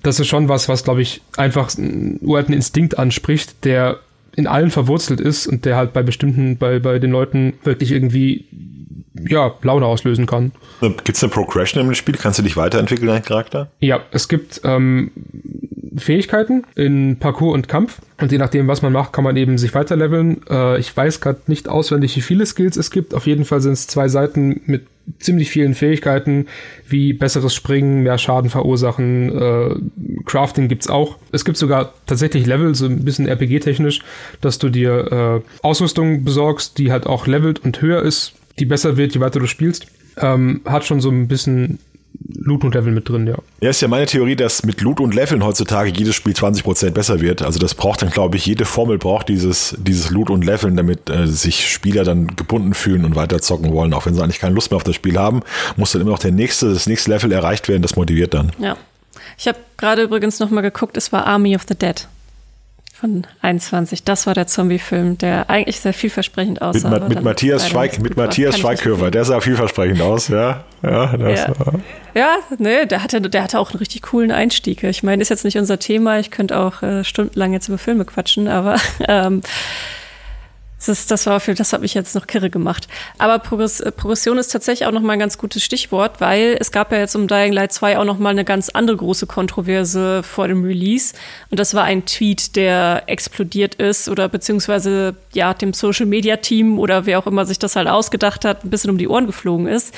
Das ist schon was, was, glaube ich, einfach einen uralten Instinkt anspricht, der in allen verwurzelt ist und der halt bei bestimmten, bei, bei den Leuten wirklich irgendwie ja, Laune auslösen kann. Gibt es eine Progression im Spiel? Kannst du dich weiterentwickeln, dein Charakter? Ja, es gibt ähm, Fähigkeiten in Parcours und Kampf. Und je nachdem, was man macht, kann man eben sich weiterleveln. Äh, ich weiß gerade nicht auswendig, wie viele Skills es gibt. Auf jeden Fall sind es zwei Seiten mit ziemlich vielen Fähigkeiten, wie besseres Springen, mehr Schaden verursachen. Äh, Crafting gibt's auch. Es gibt sogar tatsächlich Level, so ein bisschen RPG-technisch, dass du dir äh, Ausrüstung besorgst, die halt auch levelt und höher ist, die besser wird, je weiter du spielst. Ähm, hat schon so ein bisschen Loot und Level mit drin, ja. Ja, ist ja meine Theorie, dass mit Loot und Leveln heutzutage jedes Spiel 20% besser wird. Also das braucht dann, glaube ich, jede Formel braucht dieses, dieses Loot und Leveln, damit äh, sich Spieler dann gebunden fühlen und weiter zocken wollen. Auch wenn sie eigentlich keine Lust mehr auf das Spiel haben, muss dann immer noch der nächste, das nächste Level erreicht werden. Das motiviert dann. Ja. Ich habe gerade übrigens noch mal geguckt, es war Army of the Dead von 21. Das war der Zombie-Film, der eigentlich sehr vielversprechend aussah. Mit, mit Matthias, Schweig, mit Matthias Schweighöfer, der sah vielversprechend aus, ja. Ja, das ja. War. ja nee, der hatte, der hatte auch einen richtig coolen Einstieg. Ich meine, ist jetzt nicht unser Thema, ich könnte auch äh, stundenlang jetzt über Filme quatschen, aber ähm, das, das war für, das hat mich jetzt noch kirre gemacht. Aber Progress, äh, Progression ist tatsächlich auch noch mal ein ganz gutes Stichwort, weil es gab ja jetzt um Dying Light 2 auch noch mal eine ganz andere große Kontroverse vor dem Release. Und das war ein Tweet, der explodiert ist oder beziehungsweise ja dem Social Media Team oder wer auch immer sich das halt ausgedacht hat, ein bisschen um die Ohren geflogen ist.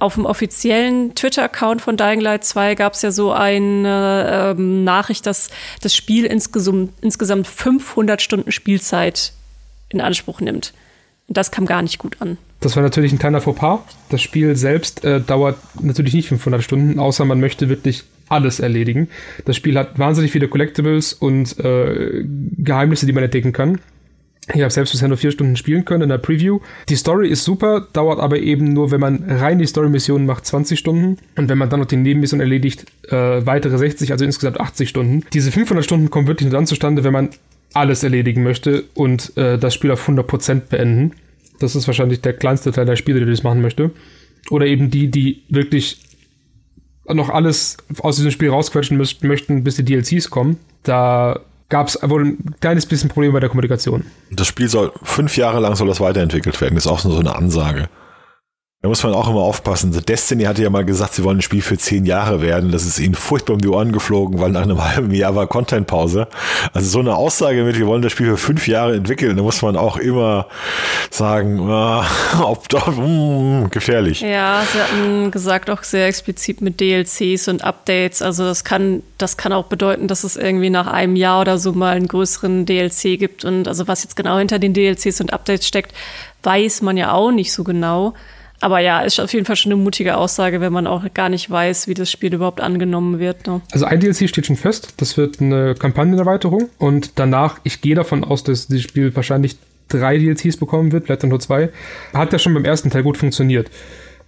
Auf dem offiziellen Twitter-Account von Dying Light 2 gab es ja so eine ähm, Nachricht, dass das Spiel insgesamt, insgesamt 500 Stunden Spielzeit in Anspruch nimmt. Und das kam gar nicht gut an. Das war natürlich ein kleiner Fauxpas. Das Spiel selbst äh, dauert natürlich nicht 500 Stunden, außer man möchte wirklich alles erledigen. Das Spiel hat wahnsinnig viele Collectibles und äh, Geheimnisse, die man entdecken kann. Ich habe selbst bisher nur vier Stunden spielen können in der Preview. Die Story ist super, dauert aber eben nur, wenn man rein die Story-Missionen macht, 20 Stunden. Und wenn man dann noch die Nebenmission erledigt, äh, weitere 60, also insgesamt 80 Stunden. Diese 500 Stunden kommen wirklich nur dann zustande, wenn man alles erledigen möchte und äh, das Spiel auf 100% beenden. Das ist wahrscheinlich der kleinste Teil der Spiele, der das machen möchte. Oder eben die, die wirklich noch alles aus diesem Spiel rausquetschen möchten, bis die DLCs kommen. Da gab es wohl ein kleines bisschen Probleme bei der Kommunikation. Das Spiel soll fünf Jahre lang soll das weiterentwickelt werden. Das ist auch so eine Ansage. Da muss man auch immer aufpassen. The Destiny hatte ja mal gesagt, sie wollen ein Spiel für zehn Jahre werden. Das ist ihnen furchtbar um die Ohren geflogen, weil nach einem halben Jahr war Contentpause. Also so eine Aussage mit, wir wollen das Spiel für fünf Jahre entwickeln, da muss man auch immer sagen, ah, ob doch, mm, gefährlich. Ja, sie hatten gesagt auch sehr explizit mit DLCs und Updates. Also das kann, das kann auch bedeuten, dass es irgendwie nach einem Jahr oder so mal einen größeren DLC gibt. Und also was jetzt genau hinter den DLCs und Updates steckt, weiß man ja auch nicht so genau. Aber ja, ist auf jeden Fall schon eine mutige Aussage, wenn man auch gar nicht weiß, wie das Spiel überhaupt angenommen wird. Ne? Also ein DLC steht schon fest. Das wird eine Kampagnenerweiterung. Und danach, ich gehe davon aus, dass dieses Spiel wahrscheinlich drei DLCs bekommen wird, vielleicht nur zwei, hat ja schon beim ersten Teil gut funktioniert.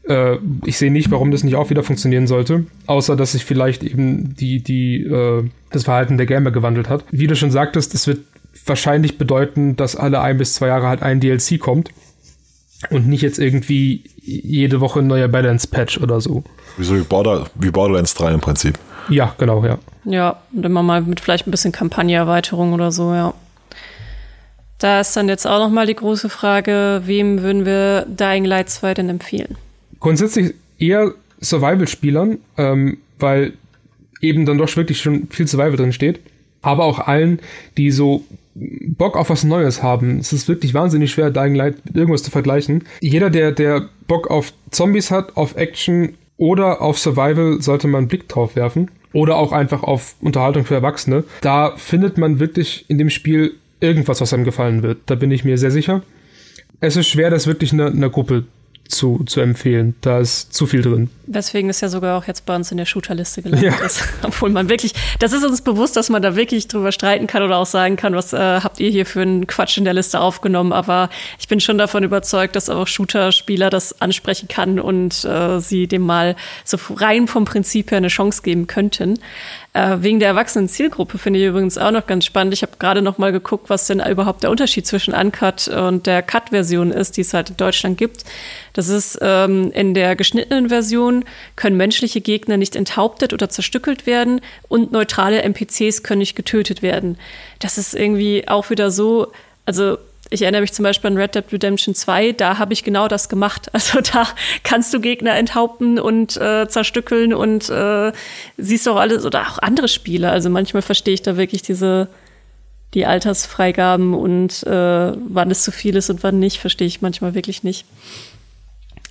Äh, ich sehe nicht, warum das nicht auch wieder funktionieren sollte, außer dass sich vielleicht eben die, die, äh, das Verhalten der Gamer gewandelt hat. Wie du schon sagtest, es wird wahrscheinlich bedeuten, dass alle ein bis zwei Jahre halt ein DLC kommt und nicht jetzt irgendwie jede Woche ein neuer Balance-Patch oder so. Wieso wie, Border, wie Borderlands 3 im Prinzip. Ja, genau, ja. Ja, und immer mal mit vielleicht ein bisschen Kampagneerweiterung oder so, ja. Da ist dann jetzt auch nochmal die große Frage, wem würden wir Dying Light 2 denn empfehlen? Grundsätzlich eher Survival-Spielern, ähm, weil eben dann doch wirklich schon viel Survival drin steht. Aber auch allen, die so Bock auf was Neues haben. Es ist wirklich wahnsinnig schwer, Dying Light mit irgendwas zu vergleichen. Jeder, der, der Bock auf Zombies hat, auf Action oder auf Survival, sollte man einen Blick drauf werfen. Oder auch einfach auf Unterhaltung für Erwachsene. Da findet man wirklich in dem Spiel irgendwas, was einem gefallen wird. Da bin ich mir sehr sicher. Es ist schwer, das wirklich einer eine Gruppe zu, zu empfehlen. Da ist zu viel drin. Weswegen es ja sogar auch jetzt bei uns in der Shooterliste gelandet ja. ist. Obwohl man wirklich, das ist uns bewusst, dass man da wirklich drüber streiten kann oder auch sagen kann, was äh, habt ihr hier für einen Quatsch in der Liste aufgenommen. Aber ich bin schon davon überzeugt, dass auch Shooter-Spieler das ansprechen kann und äh, sie dem mal so rein vom Prinzip her eine Chance geben könnten. Äh, wegen der erwachsenen Zielgruppe finde ich übrigens auch noch ganz spannend. Ich habe gerade noch mal geguckt, was denn überhaupt der Unterschied zwischen Uncut und der Cut-Version ist, die es halt in Deutschland gibt. Das ist ähm, in der geschnittenen Version können menschliche Gegner nicht enthauptet oder zerstückelt werden und neutrale NPCs können nicht getötet werden. Das ist irgendwie auch wieder so, also ich erinnere mich zum Beispiel an Red Dead Redemption 2, da habe ich genau das gemacht. Also da kannst du Gegner enthaupten und äh, zerstückeln und äh, siehst auch alles oder auch andere Spiele. Also manchmal verstehe ich da wirklich diese die Altersfreigaben und äh, wann es zu viel ist und wann nicht, verstehe ich manchmal wirklich nicht.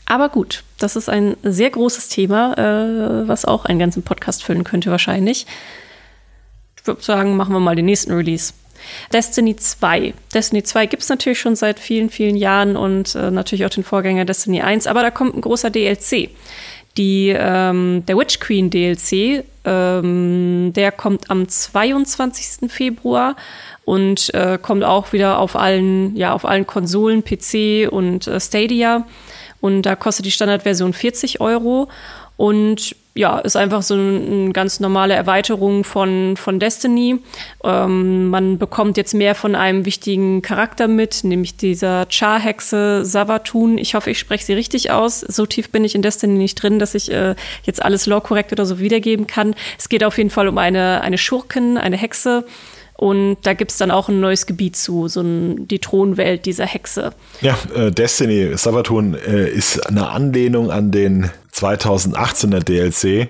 Aber gut, das ist ein sehr großes Thema, äh, was auch einen ganzen Podcast füllen könnte wahrscheinlich. Ich würde sagen, machen wir mal den nächsten Release. Destiny 2. Destiny 2 gibt es natürlich schon seit vielen, vielen Jahren und äh, natürlich auch den Vorgänger Destiny 1, aber da kommt ein großer DLC. Die, ähm, der Witch Queen DLC, ähm, der kommt am 22. Februar und äh, kommt auch wieder auf allen, ja, auf allen Konsolen, PC und äh, Stadia. Und da kostet die Standardversion 40 Euro. Und ja, ist einfach so eine ganz normale Erweiterung von, von Destiny. Ähm, man bekommt jetzt mehr von einem wichtigen Charakter mit, nämlich dieser Char-Hexe Savatun. Ich hoffe, ich spreche sie richtig aus. So tief bin ich in Destiny nicht drin, dass ich äh, jetzt alles lore-korrekt oder so wiedergeben kann. Es geht auf jeden Fall um eine, eine Schurken, eine Hexe, und da gibt es dann auch ein neues Gebiet zu, so ein, die Thronwelt dieser Hexe. Ja, äh, Destiny, Sabaton äh, ist eine Anlehnung an den 2018er DLC.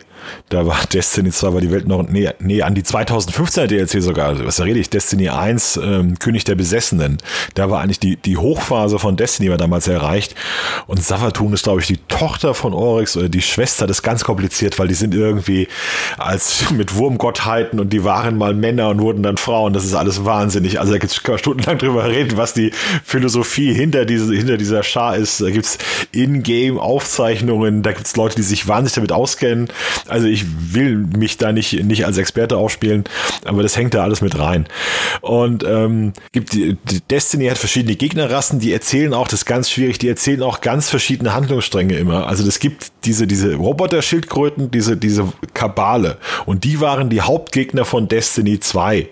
Da war Destiny zwar war die Welt noch, nee, nee, an die 2015er DLC sogar, also, was rede ich, Destiny 1, ähm, König der Besessenen. Da war eigentlich die, die Hochphase von Destiny war damals erreicht. Und Savatun ist, glaube ich, die Tochter von Oryx oder die Schwester, das ist ganz kompliziert, weil die sind irgendwie als mit Wurmgottheiten und die waren mal Männer und wurden dann Frauen. Das ist alles wahnsinnig. Also da gibt es stundenlang drüber reden, was die Philosophie hinter, diese, hinter dieser Schar ist. Da gibt es In-Game-Aufzeichnungen, da gibt es Leute, die sich wahnsinnig damit auskennen. Also ich will mich da nicht, nicht als Experte aufspielen, aber das hängt da alles mit rein. Und ähm, gibt die, die Destiny hat verschiedene Gegnerrassen, die erzählen auch, das ist ganz schwierig, die erzählen auch ganz verschiedene Handlungsstränge immer. Also es gibt diese, diese Roboter-Schildkröten, diese, diese Kabale. Und die waren die Hauptgegner von Destiny 2,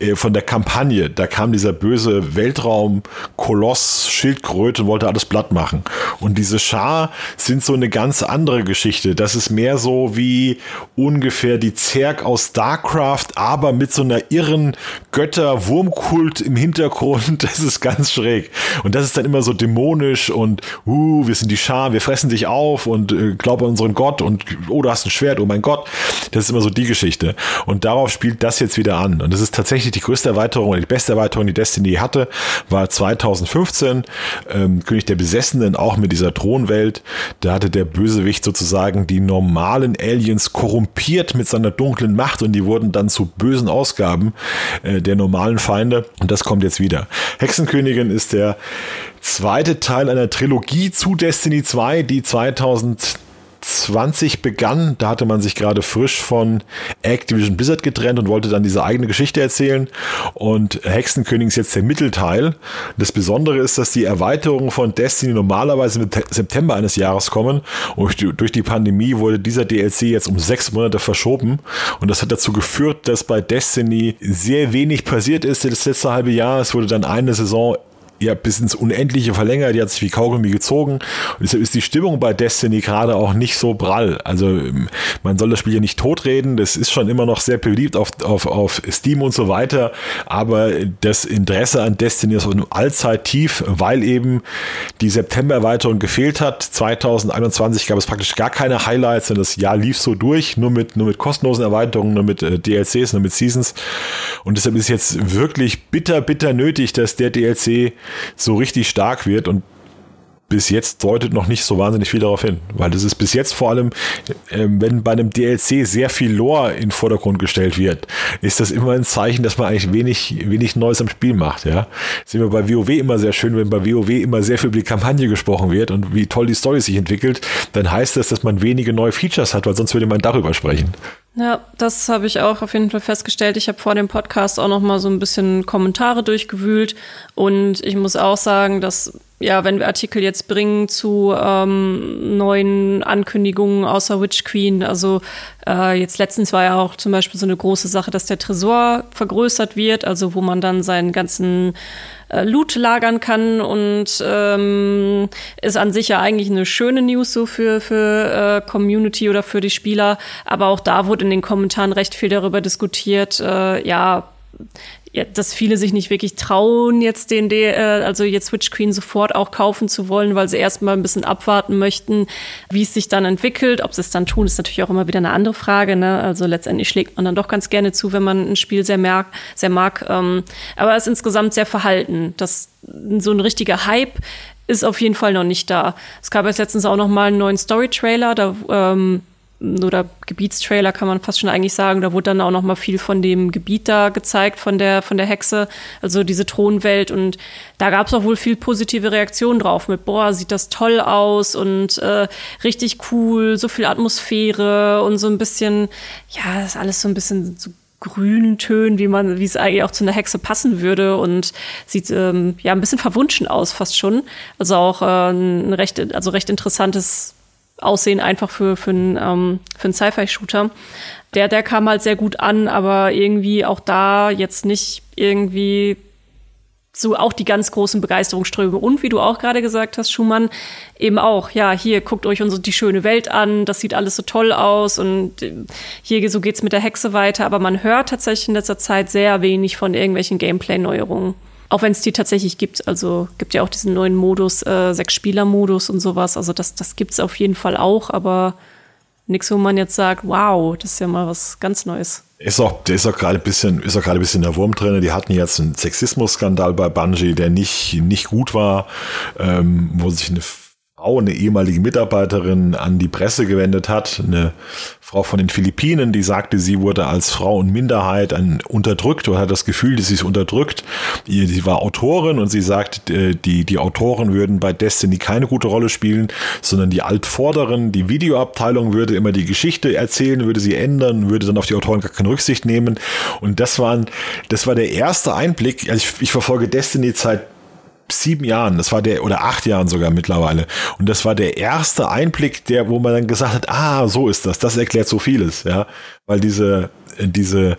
äh, von der Kampagne. Da kam dieser böse Weltraum-Koloss, Schildkröte und wollte alles platt machen. Und diese Schar sind so eine ganz andere Geschichte. Das ist mehr so wie ungefähr die Zerg aus StarCraft, aber mit so einer irren Götter-Wurmkult im Hintergrund. Das ist ganz schräg. Und das ist dann immer so dämonisch und, uh, wir sind die Schar, wir fressen dich auf und äh, glaub an unseren Gott und, oh, du hast ein Schwert, oh mein Gott. Das ist immer so die Geschichte. Und darauf spielt das jetzt wieder an. Und das ist tatsächlich die größte Erweiterung, die beste Erweiterung, die Destiny hatte, war 2015, ähm, König der Besessenen, auch mit dieser Thronwelt. Da hatte der Bösewicht sozusagen die normalen Aliens korrumpiert mit seiner dunklen Macht und die wurden dann zu bösen Ausgaben äh, der normalen Feinde. Und das kommt jetzt wieder. Hexenkönigin ist der zweite Teil einer Trilogie zu Destiny 2, die 2000 2020 begann. Da hatte man sich gerade frisch von Activision Blizzard getrennt und wollte dann diese eigene Geschichte erzählen. Und Hexenkönig ist jetzt der Mittelteil. Das Besondere ist, dass die Erweiterungen von Destiny normalerweise im September eines Jahres kommen. Und durch die Pandemie wurde dieser DLC jetzt um sechs Monate verschoben. Und das hat dazu geführt, dass bei Destiny sehr wenig passiert ist das letzte halbe Jahr. Es wurde dann eine Saison ja bis ins Unendliche verlängert, die hat sich wie Kaugummi gezogen. Und deshalb ist die Stimmung bei Destiny gerade auch nicht so prall. Also ähm, man soll das Spiel ja nicht totreden, das ist schon immer noch sehr beliebt auf, auf, auf Steam und so weiter, aber das Interesse an Destiny ist allzeit tief, weil eben die September-Erweiterung gefehlt hat. 2021 gab es praktisch gar keine Highlights und das Jahr lief so durch, nur mit, nur mit kostenlosen Erweiterungen, nur mit äh, DLCs, nur mit Seasons. Und deshalb ist jetzt wirklich bitter, bitter nötig, dass der DLC so richtig stark wird und bis jetzt deutet noch nicht so wahnsinnig viel darauf hin, weil das ist bis jetzt vor allem, äh, wenn bei einem DLC sehr viel Lore in den Vordergrund gestellt wird, ist das immer ein Zeichen, dass man eigentlich wenig, wenig Neues am Spiel macht, ja. Das sehen wir bei WoW immer sehr schön, wenn bei WoW immer sehr viel über die Kampagne gesprochen wird und wie toll die Story sich entwickelt, dann heißt das, dass man wenige neue Features hat, weil sonst würde man darüber sprechen. Ja, das habe ich auch auf jeden Fall festgestellt. Ich habe vor dem Podcast auch noch mal so ein bisschen Kommentare durchgewühlt und ich muss auch sagen, dass ja, wenn wir Artikel jetzt bringen zu ähm, neuen Ankündigungen außer Witch Queen, also äh, jetzt letztens war ja auch zum Beispiel so eine große Sache, dass der Tresor vergrößert wird, also wo man dann seinen ganzen äh, Loot lagern kann und ähm, ist an sich ja eigentlich eine schöne News so für, für äh, Community oder für die Spieler. Aber auch da wurde in den Kommentaren recht viel darüber diskutiert, äh, ja, ja, dass viele sich nicht wirklich trauen, jetzt den, äh, also jetzt Switch Queen sofort auch kaufen zu wollen, weil sie erstmal ein bisschen abwarten möchten, wie es sich dann entwickelt. Ob sie es dann tun, ist natürlich auch immer wieder eine andere Frage. Ne? Also letztendlich schlägt man dann doch ganz gerne zu, wenn man ein Spiel sehr, merk, sehr mag. Ähm, aber es ist insgesamt sehr verhalten. Das, so ein richtiger Hype ist auf jeden Fall noch nicht da. Es gab jetzt letztens auch noch mal einen neuen Story-Trailer, da ähm, oder Gebietstrailer kann man fast schon eigentlich sagen. Da wurde dann auch noch mal viel von dem Gebiet da gezeigt von der von der Hexe, also diese Thronwelt und da gab es auch wohl viel positive Reaktionen drauf mit boah sieht das toll aus und äh, richtig cool, so viel Atmosphäre und so ein bisschen ja das ist alles so ein bisschen so grünen Tönen, wie man, wie es eigentlich auch zu einer Hexe passen würde und sieht ähm, ja ein bisschen verwunschen aus, fast schon. Also auch äh, ein recht, also recht interessantes Aussehen einfach für, für einen, ähm, für einen Sci-Fi-Shooter. Der, der kam halt sehr gut an, aber irgendwie auch da jetzt nicht irgendwie so auch die ganz großen Begeisterungsströme. Und wie du auch gerade gesagt hast, Schumann, eben auch, ja, hier guckt euch unsere, die schöne Welt an, das sieht alles so toll aus und äh, hier so geht's mit der Hexe weiter. Aber man hört tatsächlich in letzter Zeit sehr wenig von irgendwelchen Gameplay-Neuerungen. Auch wenn es die tatsächlich gibt. Also gibt ja auch diesen neuen Modus, äh, Sechs-Spieler-Modus und sowas. Also das, das gibt es auf jeden Fall auch, aber nichts, wo man jetzt sagt, wow, das ist ja mal was ganz Neues. Ist auch, der ist auch gerade ein bisschen, ist auch gerade ein bisschen der Wurm drin. Die hatten jetzt einen Sexismus-Skandal bei Bungie, der nicht, nicht gut war, ähm, wo sich eine Frau, eine ehemalige Mitarbeiterin, an die Presse gewendet hat. Eine Frau von den Philippinen, die sagte, sie wurde als Frau und Minderheit unterdrückt oder hat das Gefühl, dass sie es unterdrückt. Sie war Autorin und sie sagt, die, die Autoren würden bei Destiny keine gute Rolle spielen, sondern die Altvorderen, die Videoabteilung würde immer die Geschichte erzählen, würde sie ändern, würde dann auf die Autoren gar keine Rücksicht nehmen. Und das waren, das war der erste Einblick. Also ich, ich verfolge Destiny seit sieben Jahren, das war der, oder acht Jahren sogar mittlerweile. Und das war der erste Einblick, der, wo man dann gesagt hat, ah, so ist das, das erklärt so vieles, ja. Weil diese, diese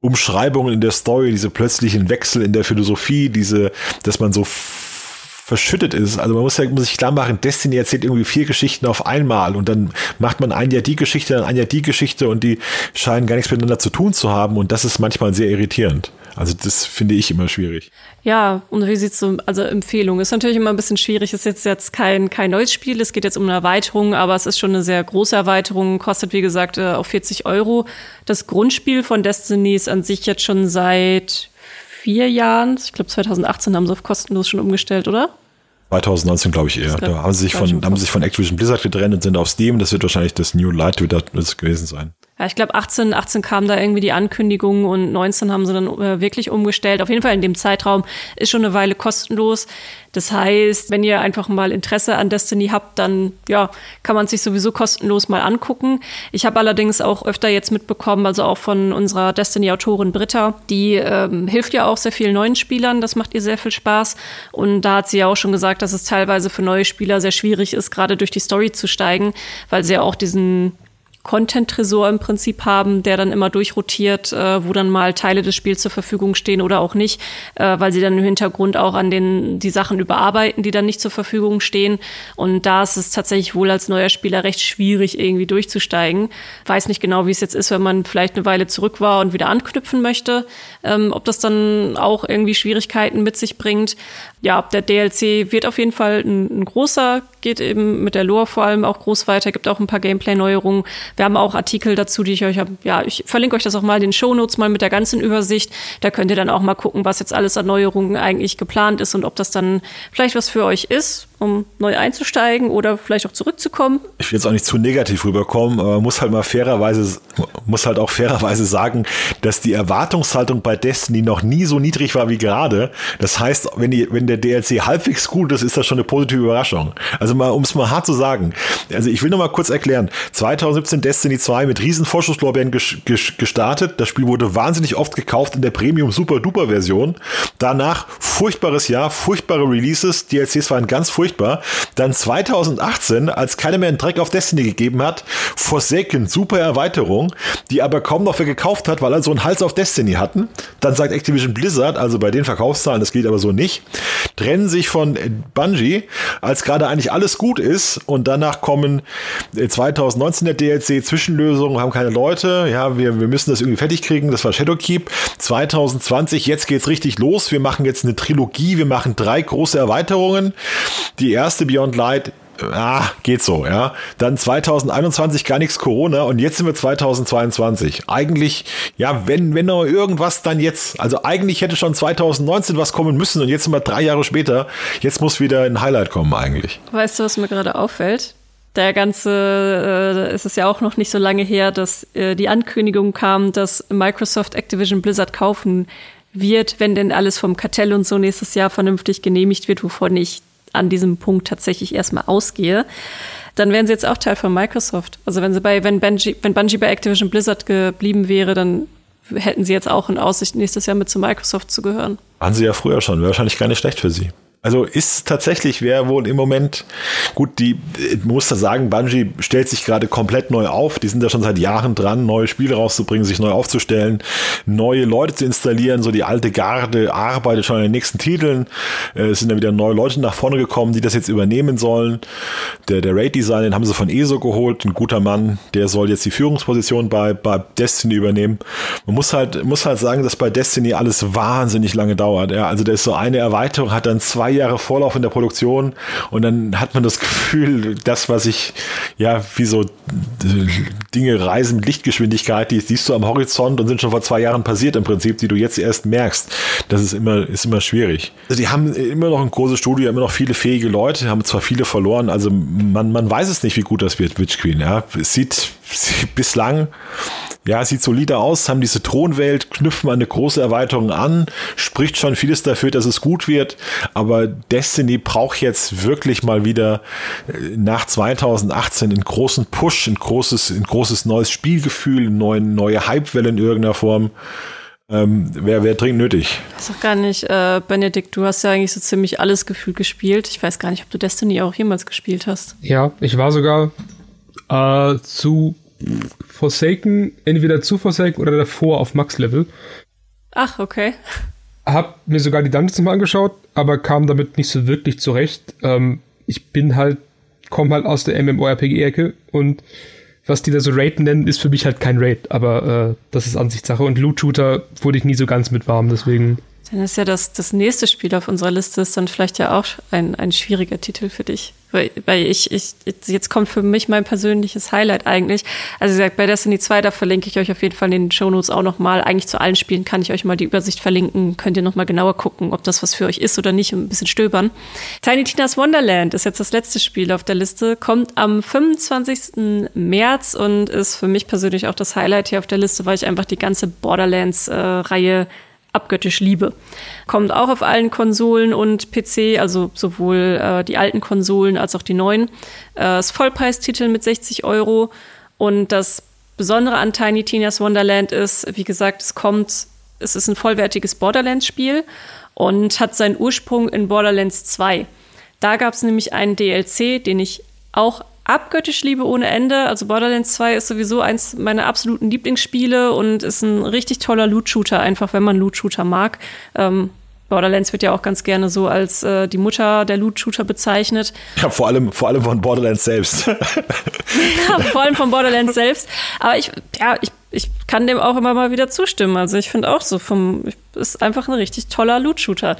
Umschreibungen in der Story, diese plötzlichen Wechsel in der Philosophie, diese, dass man so verschüttet ist. Also man muss ja muss sich klar machen, Destiny erzählt irgendwie vier Geschichten auf einmal und dann macht man ein Jahr die Geschichte, dann ein Jahr die Geschichte und die scheinen gar nichts miteinander zu tun zu haben und das ist manchmal sehr irritierend. Also das finde ich immer schwierig. Ja, und wie sieht's so, also Empfehlung ist natürlich immer ein bisschen schwierig. Ist jetzt jetzt kein kein neues Spiel. Es geht jetzt um eine Erweiterung, aber es ist schon eine sehr große Erweiterung. Kostet wie gesagt äh, auf 40 Euro. Das Grundspiel von Destiny ist an sich jetzt schon seit vier Jahren. Ich glaube 2018 haben sie auf kostenlos schon umgestellt, oder? 2019 glaube ich eher. Da haben sie sich von haben sie sich von Activision Blizzard getrennt und sind auf Steam. Das wird wahrscheinlich das New Light wieder gewesen sein. Ja, ich glaube 18, 18 kam da irgendwie die Ankündigung und 19 haben sie dann äh, wirklich umgestellt. Auf jeden Fall in dem Zeitraum ist schon eine Weile kostenlos. Das heißt, wenn ihr einfach mal Interesse an Destiny habt, dann ja, kann man sich sowieso kostenlos mal angucken. Ich habe allerdings auch öfter jetzt mitbekommen, also auch von unserer Destiny-Autorin Britta, die ähm, hilft ja auch sehr vielen neuen Spielern. Das macht ihr sehr viel Spaß. Und da hat sie ja auch schon gesagt, dass es teilweise für neue Spieler sehr schwierig ist, gerade durch die Story zu steigen, weil sie ja auch diesen Content-Tresor im Prinzip haben, der dann immer durchrotiert, äh, wo dann mal Teile des Spiels zur Verfügung stehen oder auch nicht, äh, weil sie dann im Hintergrund auch an den die Sachen überarbeiten, die dann nicht zur Verfügung stehen. Und da ist es tatsächlich wohl als neuer Spieler recht schwierig, irgendwie durchzusteigen. Weiß nicht genau, wie es jetzt ist, wenn man vielleicht eine Weile zurück war und wieder anknüpfen möchte, ähm, ob das dann auch irgendwie Schwierigkeiten mit sich bringt. Ja, der DLC wird auf jeden Fall ein, ein großer, geht eben mit der Lore vor allem auch groß weiter, gibt auch ein paar Gameplay-Neuerungen. Wir haben auch Artikel dazu, die ich euch habe. Ja, ich verlinke euch das auch mal in den Shownotes mal mit der ganzen Übersicht. Da könnt ihr dann auch mal gucken, was jetzt alles an Neuerungen eigentlich geplant ist und ob das dann vielleicht was für euch ist um neu einzusteigen oder vielleicht auch zurückzukommen. Ich will jetzt auch nicht zu negativ rüberkommen, aber muss halt mal fairerweise, muss halt auch fairerweise sagen, dass die Erwartungshaltung bei Destiny noch nie so niedrig war wie gerade. Das heißt, wenn, die, wenn der DLC halbwegs gut ist, ist das schon eine positive Überraschung. Also mal, um es mal hart zu sagen. Also ich will noch mal kurz erklären. 2017 Destiny 2 mit riesen Vorschusslorbeeren gestartet. Das Spiel wurde wahnsinnig oft gekauft in der Premium Super Duper Version. Danach furchtbares Jahr, furchtbare Releases. DLCs waren ganz furchtbar furchtbar. Dann 2018, als keiner mehr einen Dreck auf Destiny gegeben hat, Forsaken, super Erweiterung, die aber kaum noch wer gekauft hat, weil alle so einen Hals auf Destiny hatten. Dann sagt Activision Blizzard, also bei den Verkaufszahlen, das geht aber so nicht, trennen sich von Bungie, als gerade eigentlich alles gut ist und danach kommen 2019 äh, der DLC, Zwischenlösungen, haben keine Leute, ja, wir, wir müssen das irgendwie fertig kriegen, das war Shadowkeep. 2020, jetzt geht's richtig los, wir machen jetzt eine Trilogie, wir machen drei große Erweiterungen. Die erste Beyond Light ah, geht so, ja. Dann 2021 gar nichts Corona und jetzt sind wir 2022. Eigentlich, ja, wenn, wenn noch irgendwas dann jetzt, also eigentlich hätte schon 2019 was kommen müssen und jetzt sind wir drei Jahre später. Jetzt muss wieder ein Highlight kommen eigentlich. Weißt du, was mir gerade auffällt? Der ganze, äh, ist es ja auch noch nicht so lange her, dass äh, die Ankündigung kam, dass Microsoft Activision Blizzard kaufen wird, wenn denn alles vom Kartell und so nächstes Jahr vernünftig genehmigt wird, wovon ich an diesem Punkt tatsächlich erstmal ausgehe, dann wären sie jetzt auch Teil von Microsoft. Also wenn sie bei, wenn Bungie, wenn Bungie bei Activision Blizzard geblieben wäre, dann hätten sie jetzt auch in Aussicht, nächstes Jahr mit zu Microsoft zu gehören. Waren sie ja früher schon, wäre wahrscheinlich gar nicht schlecht für sie. Also ist tatsächlich, wer wohl im Moment, gut, die, muss da sagen, Bungie stellt sich gerade komplett neu auf. Die sind da schon seit Jahren dran, neue Spiele rauszubringen, sich neu aufzustellen, neue Leute zu installieren. So die alte Garde arbeitet schon an den nächsten Titeln. Äh, es sind da wieder neue Leute nach vorne gekommen, die das jetzt übernehmen sollen. Der, der Raid-Design, den haben sie von ESO geholt. Ein guter Mann, der soll jetzt die Führungsposition bei, bei Destiny übernehmen. Man muss halt, muss halt sagen, dass bei Destiny alles wahnsinnig lange dauert. Ja, also da ist so eine Erweiterung, hat dann zwei Jahre Vorlauf in der Produktion und dann hat man das Gefühl, das, was ich, ja, wie so Dinge reisen mit Lichtgeschwindigkeit, die siehst du am Horizont und sind schon vor zwei Jahren passiert im Prinzip, die du jetzt erst merkst. Das ist immer, ist immer schwierig. Also die haben immer noch ein großes Studio, immer noch viele fähige Leute, haben zwar viele verloren, also man, man weiß es nicht, wie gut das wird, Witch Queen, ja. Es sieht bislang ja, sieht solide aus, haben diese Thronwelt, knüpfen eine große Erweiterung an, spricht schon vieles dafür, dass es gut wird, aber Destiny braucht jetzt wirklich mal wieder äh, nach 2018 einen großen Push, ein großes, ein großes neues Spielgefühl, eine neue, neue Hypewelle in irgendeiner Form. Ähm, Wäre wär dringend nötig. Das ist doch gar nicht, äh, Benedikt, du hast ja eigentlich so ziemlich alles gefühlt gespielt. Ich weiß gar nicht, ob du Destiny auch jemals gespielt hast. Ja, ich war sogar äh, zu Forsaken, entweder zu Forsaken oder davor auf Max-Level. Ach, okay. Hab mir sogar die Dungeons mal angeschaut, aber kam damit nicht so wirklich zurecht. Ähm, ich bin halt, komme halt aus der MMORPG-Ecke und was die da so Raid nennen, ist für mich halt kein Raid, aber äh, das ist Ansichtssache. Und Loot-Shooter wurde ich nie so ganz mit warm, deswegen Dann ist ja das, das nächste Spiel auf unserer Liste ist dann vielleicht ja auch ein, ein schwieriger Titel für dich. Weil, weil ich, ich, jetzt kommt für mich mein persönliches Highlight eigentlich. Also wie gesagt, bei Destiny 2, da verlinke ich euch auf jeden Fall in den Shownotes auch nochmal. Eigentlich zu allen Spielen kann ich euch mal die Übersicht verlinken. Könnt ihr nochmal genauer gucken, ob das was für euch ist oder nicht und ein bisschen stöbern. Tiny Tina's Wonderland ist jetzt das letzte Spiel auf der Liste, kommt am 25. März und ist für mich persönlich auch das Highlight hier auf der Liste, weil ich einfach die ganze Borderlands-Reihe äh, abgöttisch liebe. Kommt auch auf allen Konsolen und PC, also sowohl äh, die alten Konsolen als auch die neuen. Äh, ist Vollpreistitel mit 60 Euro. Und das Besondere an Tiny Tina's Wonderland ist, wie gesagt, es kommt, es ist ein vollwertiges Borderlands-Spiel und hat seinen Ursprung in Borderlands 2. Da gab es nämlich einen DLC, den ich auch abgöttisch liebe ohne Ende. Also Borderlands 2 ist sowieso eins meiner absoluten Lieblingsspiele und ist ein richtig toller Loot-Shooter, einfach wenn man Loot-Shooter mag. Ähm, Borderlands wird ja auch ganz gerne so als äh, die Mutter der Loot-Shooter bezeichnet. Ja, vor allem, vor allem von Borderlands selbst. ja, vor allem von Borderlands selbst. Aber ich, ja, ich, ich kann dem auch immer mal wieder zustimmen. Also ich finde auch so vom, ist einfach ein richtig toller Loot-Shooter.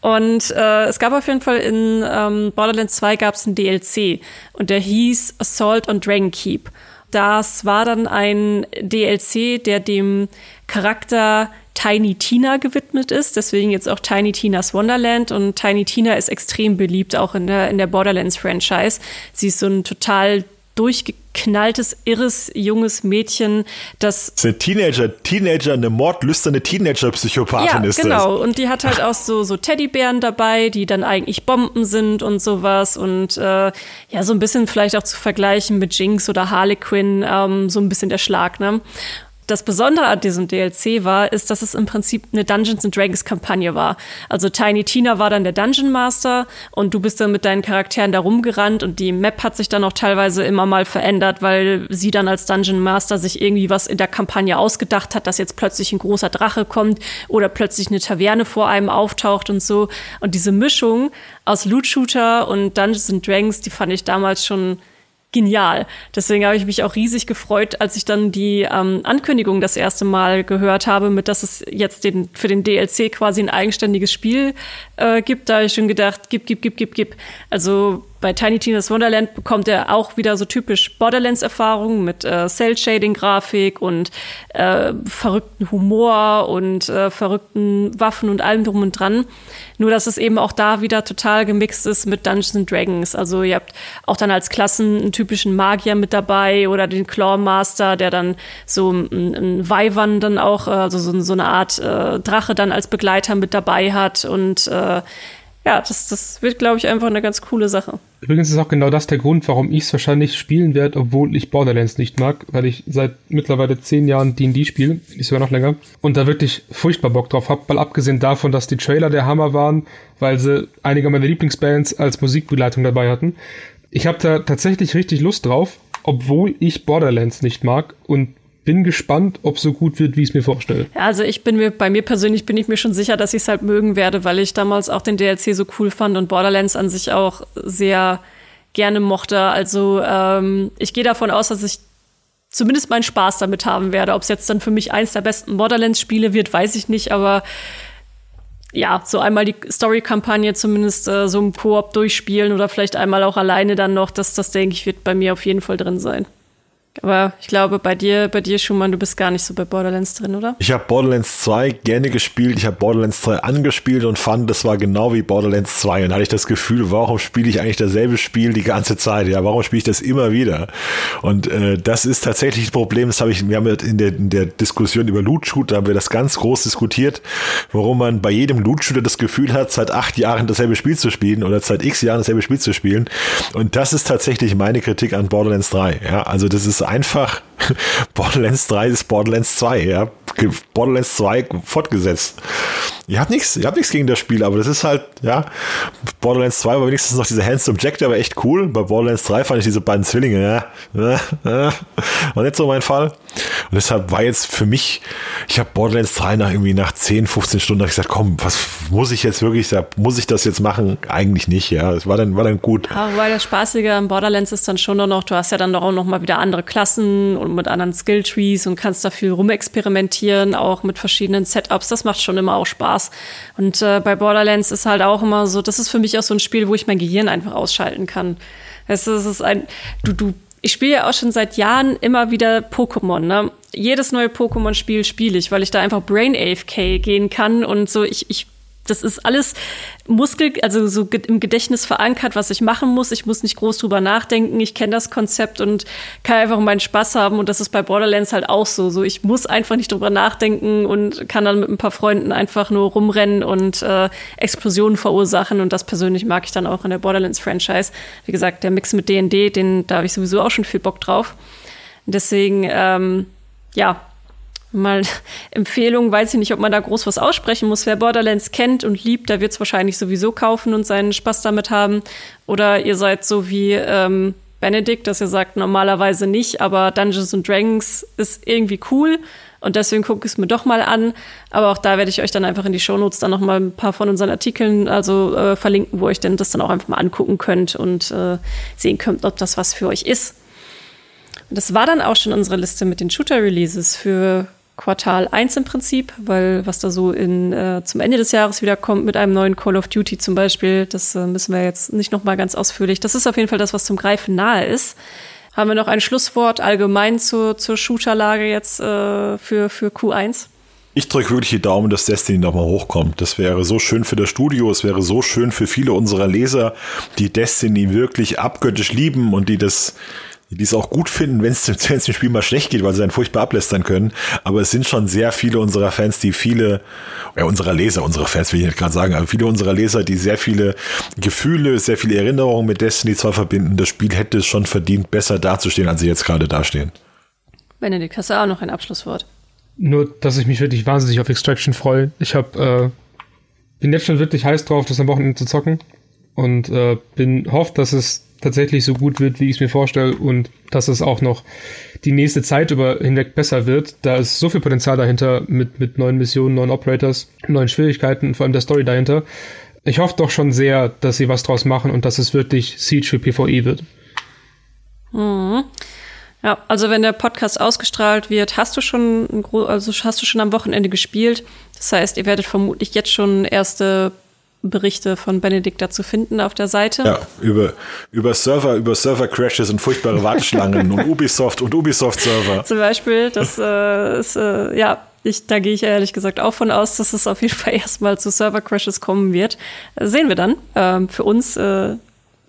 Und äh, es gab auf jeden Fall in ähm, Borderlands 2 gab es einen DLC und der hieß Assault on Dragon Keep. Das war dann ein DLC, der dem Charakter Tiny Tina gewidmet ist, deswegen jetzt auch Tiny Tina's Wonderland und Tiny Tina ist extrem beliebt auch in der in der Borderlands Franchise. Sie ist so ein total durchgeknalltes, irres, junges Mädchen, das. Das ist eine Teenager, Teenager, eine mordlüsterne Teenager-Psychopathin ja, ist genau. Das. Und die hat halt auch so, so Teddybären dabei, die dann eigentlich Bomben sind und sowas. Und äh, ja, so ein bisschen vielleicht auch zu vergleichen mit Jinx oder Harlequin, ähm, so ein bisschen der Schlag, ne? Das Besondere an diesem DLC war, ist, dass es im Prinzip eine Dungeons and Dragons Kampagne war. Also Tiny Tina war dann der Dungeon Master und du bist dann mit deinen Charakteren da rumgerannt und die Map hat sich dann auch teilweise immer mal verändert, weil sie dann als Dungeon Master sich irgendwie was in der Kampagne ausgedacht hat, dass jetzt plötzlich ein großer Drache kommt oder plötzlich eine Taverne vor einem auftaucht und so. Und diese Mischung aus Loot Shooter und Dungeons and Dragons, die fand ich damals schon genial. Deswegen habe ich mich auch riesig gefreut, als ich dann die ähm, Ankündigung das erste Mal gehört habe, mit dass es jetzt den, für den DLC quasi ein eigenständiges Spiel äh, gibt. Da habe ich schon gedacht, gib, gib, gib, gib, gib. Also bei Tiny Tina's Wonderland bekommt er auch wieder so typisch Borderlands-Erfahrungen mit äh, Cell-Shading-Grafik und äh, verrückten Humor und äh, verrückten Waffen und allem drum und dran. Nur, dass es eben auch da wieder total gemixt ist mit Dungeons Dragons. Also ihr habt auch dann als Klassen einen typischen Magier mit dabei oder den Claw Master, der dann so ein, Weihwand dann auch, also so, so eine Art äh, Drache dann als Begleiter mit dabei hat und äh, ja, das, das wird, glaube ich, einfach eine ganz coole Sache. Übrigens ist auch genau das der Grund, warum ich es wahrscheinlich spielen werde, obwohl ich Borderlands nicht mag, weil ich seit mittlerweile zehn Jahren D&D spiele, ist sogar noch länger, und da wirklich furchtbar Bock drauf habe, mal abgesehen davon, dass die Trailer der Hammer waren, weil sie einige meiner Lieblingsbands als Musikbegleitung dabei hatten. Ich habe da tatsächlich richtig Lust drauf, obwohl ich Borderlands nicht mag und bin gespannt, ob so gut wird, wie ich es mir vorstelle. Also ich bin mir, bei mir persönlich bin ich mir schon sicher, dass ich es halt mögen werde, weil ich damals auch den DLC so cool fand und Borderlands an sich auch sehr gerne mochte. Also ähm, ich gehe davon aus, dass ich zumindest meinen Spaß damit haben werde. Ob es jetzt dann für mich eins der besten Borderlands-Spiele wird, weiß ich nicht, aber ja, so einmal die Story-Kampagne zumindest äh, so im Koop durchspielen oder vielleicht einmal auch alleine dann noch, das, das denke ich, wird bei mir auf jeden Fall drin sein. Aber ich glaube, bei dir, bei dir, Schumann, du bist gar nicht so bei Borderlands drin, oder? Ich habe Borderlands 2 gerne gespielt. Ich habe Borderlands 3 angespielt und fand, das war genau wie Borderlands 2. Und hatte ich das Gefühl, warum spiele ich eigentlich dasselbe Spiel die ganze Zeit? Ja, warum spiele ich das immer wieder? Und äh, das ist tatsächlich das Problem. Das habe ich, wir haben in der, in der Diskussion über Loot-Shooter haben wir das ganz groß diskutiert, warum man bei jedem Loot-Shooter das Gefühl hat, seit acht Jahren dasselbe Spiel zu spielen oder seit x Jahren dasselbe Spiel zu spielen. Und das ist tatsächlich meine Kritik an Borderlands 3. Ja, also das ist einfach Borderlands 3 ist Borderlands 2, ja. Borderlands 2 fortgesetzt. Ihr habt nichts, ihr habt nichts gegen das Spiel, aber das ist halt, ja, Borderlands 2 war wenigstens noch diese Hands Objective, aber echt cool. Bei Borderlands 3 fand ich diese beiden Zwillinge, ja, war nicht so mein Fall. Und deshalb war jetzt für mich, ich habe Borderlands 3 nach irgendwie nach 10, 15 Stunden gesagt, komm, was muss ich jetzt wirklich, muss ich das jetzt machen? Eigentlich nicht, ja. Es war dann, war dann gut. Ja, weil das Spaßige an Borderlands ist dann schon nur noch, du hast ja dann auch noch mal wieder andere Klassen und mit anderen Skilltrees und kannst da viel rumexperimentieren, auch mit verschiedenen Setups. Das macht schon immer auch Spaß. Und äh, bei Borderlands ist halt auch immer so, das ist für mich auch so ein Spiel, wo ich mein Gehirn einfach ausschalten kann. Es ist ein, du, du ich spiele ja auch schon seit Jahren immer wieder Pokémon. Ne? Jedes neue Pokémon-Spiel spiele ich, weil ich da einfach Brain AFK gehen kann und so. Ich, ich das ist alles Muskel, also so im Gedächtnis verankert, was ich machen muss. Ich muss nicht groß drüber nachdenken. Ich kenne das Konzept und kann einfach meinen Spaß haben. Und das ist bei Borderlands halt auch so. So, ich muss einfach nicht drüber nachdenken und kann dann mit ein paar Freunden einfach nur rumrennen und äh, Explosionen verursachen. Und das persönlich mag ich dann auch in der Borderlands-Franchise. Wie gesagt, der Mix mit D&D, den da habe ich sowieso auch schon viel Bock drauf. Deswegen, ähm, ja, mal Empfehlung, weiß ich nicht, ob man da groß was aussprechen muss. Wer Borderlands kennt und liebt, der wird es wahrscheinlich sowieso kaufen und seinen Spaß damit haben. Oder ihr seid so wie ähm, Benedikt, dass ihr sagt, normalerweise nicht, aber Dungeons and Dragons ist irgendwie cool und deswegen gucke ich es mir doch mal an. Aber auch da werde ich euch dann einfach in die Shownotes dann noch mal ein paar von unseren Artikeln also äh, verlinken, wo ihr denn das dann auch einfach mal angucken könnt und äh, sehen könnt, ob das was für euch ist. Und das war dann auch schon unsere Liste mit den Shooter-Releases für Quartal 1 im Prinzip, weil was da so in, äh, zum Ende des Jahres wieder kommt mit einem neuen Call of Duty zum Beispiel, das äh, müssen wir jetzt nicht noch mal ganz ausführlich. Das ist auf jeden Fall das, was zum Greifen nahe ist. Haben wir noch ein Schlusswort allgemein zur, zur Shooter-Lage jetzt äh, für, für Q1? Ich drücke wirklich die Daumen, dass Destiny nochmal hochkommt. Das wäre so schön für das Studio, es wäre so schön für viele unserer Leser, die Destiny wirklich abgöttisch lieben und die das die es auch gut finden, wenn es dem Spiel mal schlecht geht, weil sie dann furchtbar ablästern können. Aber es sind schon sehr viele unserer Fans, die viele, ja, unserer Leser, unsere Fans will ich nicht gerade sagen, aber viele unserer Leser, die sehr viele Gefühle, sehr viele Erinnerungen mit Destiny 2 verbinden. Das Spiel hätte es schon verdient, besser dazustehen, als sie jetzt gerade dastehen. Benedikt, hast du auch noch ein Abschlusswort? Nur, dass ich mich wirklich wahnsinnig auf Extraction freue. Ich hab, äh, bin jetzt schon wirklich heiß drauf, das am Wochenende zu zocken und äh, bin hofft, dass es tatsächlich so gut wird, wie ich es mir vorstelle und dass es auch noch die nächste Zeit über hinweg besser wird. Da ist so viel Potenzial dahinter mit, mit neuen Missionen, neuen Operators, neuen Schwierigkeiten, vor allem der Story dahinter. Ich hoffe doch schon sehr, dass sie was draus machen und dass es wirklich Siege für PvE wird. Mhm. Ja, also wenn der Podcast ausgestrahlt wird, hast du schon also hast du schon am Wochenende gespielt. Das heißt, ihr werdet vermutlich jetzt schon erste Berichte von Benedikt dazu finden auf der Seite. Ja, über, über Server, über Server-Crashes und furchtbare Warteschlangen und Ubisoft und Ubisoft-Server. Zum Beispiel, das äh, ist, äh, ja, ich, da gehe ich ehrlich gesagt auch von aus, dass es auf jeden Fall erstmal zu Server-Crashes kommen wird. Sehen wir dann. Ähm, für uns äh,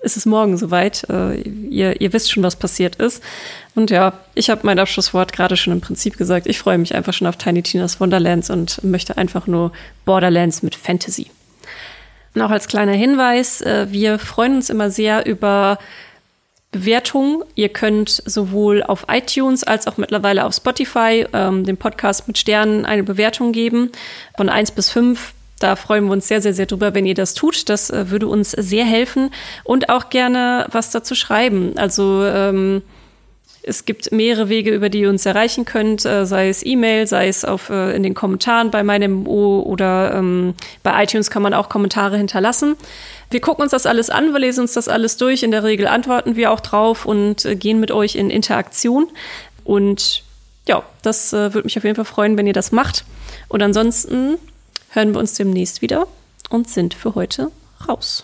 ist es morgen soweit. Äh, ihr, ihr wisst schon, was passiert ist. Und ja, ich habe mein Abschlusswort gerade schon im Prinzip gesagt. Ich freue mich einfach schon auf Tiny Tina's Wonderlands und möchte einfach nur Borderlands mit Fantasy. Auch als kleiner Hinweis, äh, wir freuen uns immer sehr über Bewertungen. Ihr könnt sowohl auf iTunes als auch mittlerweile auf Spotify ähm, dem Podcast mit Sternen eine Bewertung geben. Von eins bis fünf. Da freuen wir uns sehr, sehr, sehr drüber, wenn ihr das tut. Das äh, würde uns sehr helfen. Und auch gerne was dazu schreiben. Also ähm, es gibt mehrere Wege, über die ihr uns erreichen könnt, äh, sei es E-Mail, sei es auf, äh, in den Kommentaren bei meinem O oder ähm, bei iTunes kann man auch Kommentare hinterlassen. Wir gucken uns das alles an, wir lesen uns das alles durch. In der Regel antworten wir auch drauf und äh, gehen mit euch in Interaktion. Und ja, das würde mich auf jeden Fall freuen, wenn ihr das macht. Und ansonsten hören wir uns demnächst wieder und sind für heute raus.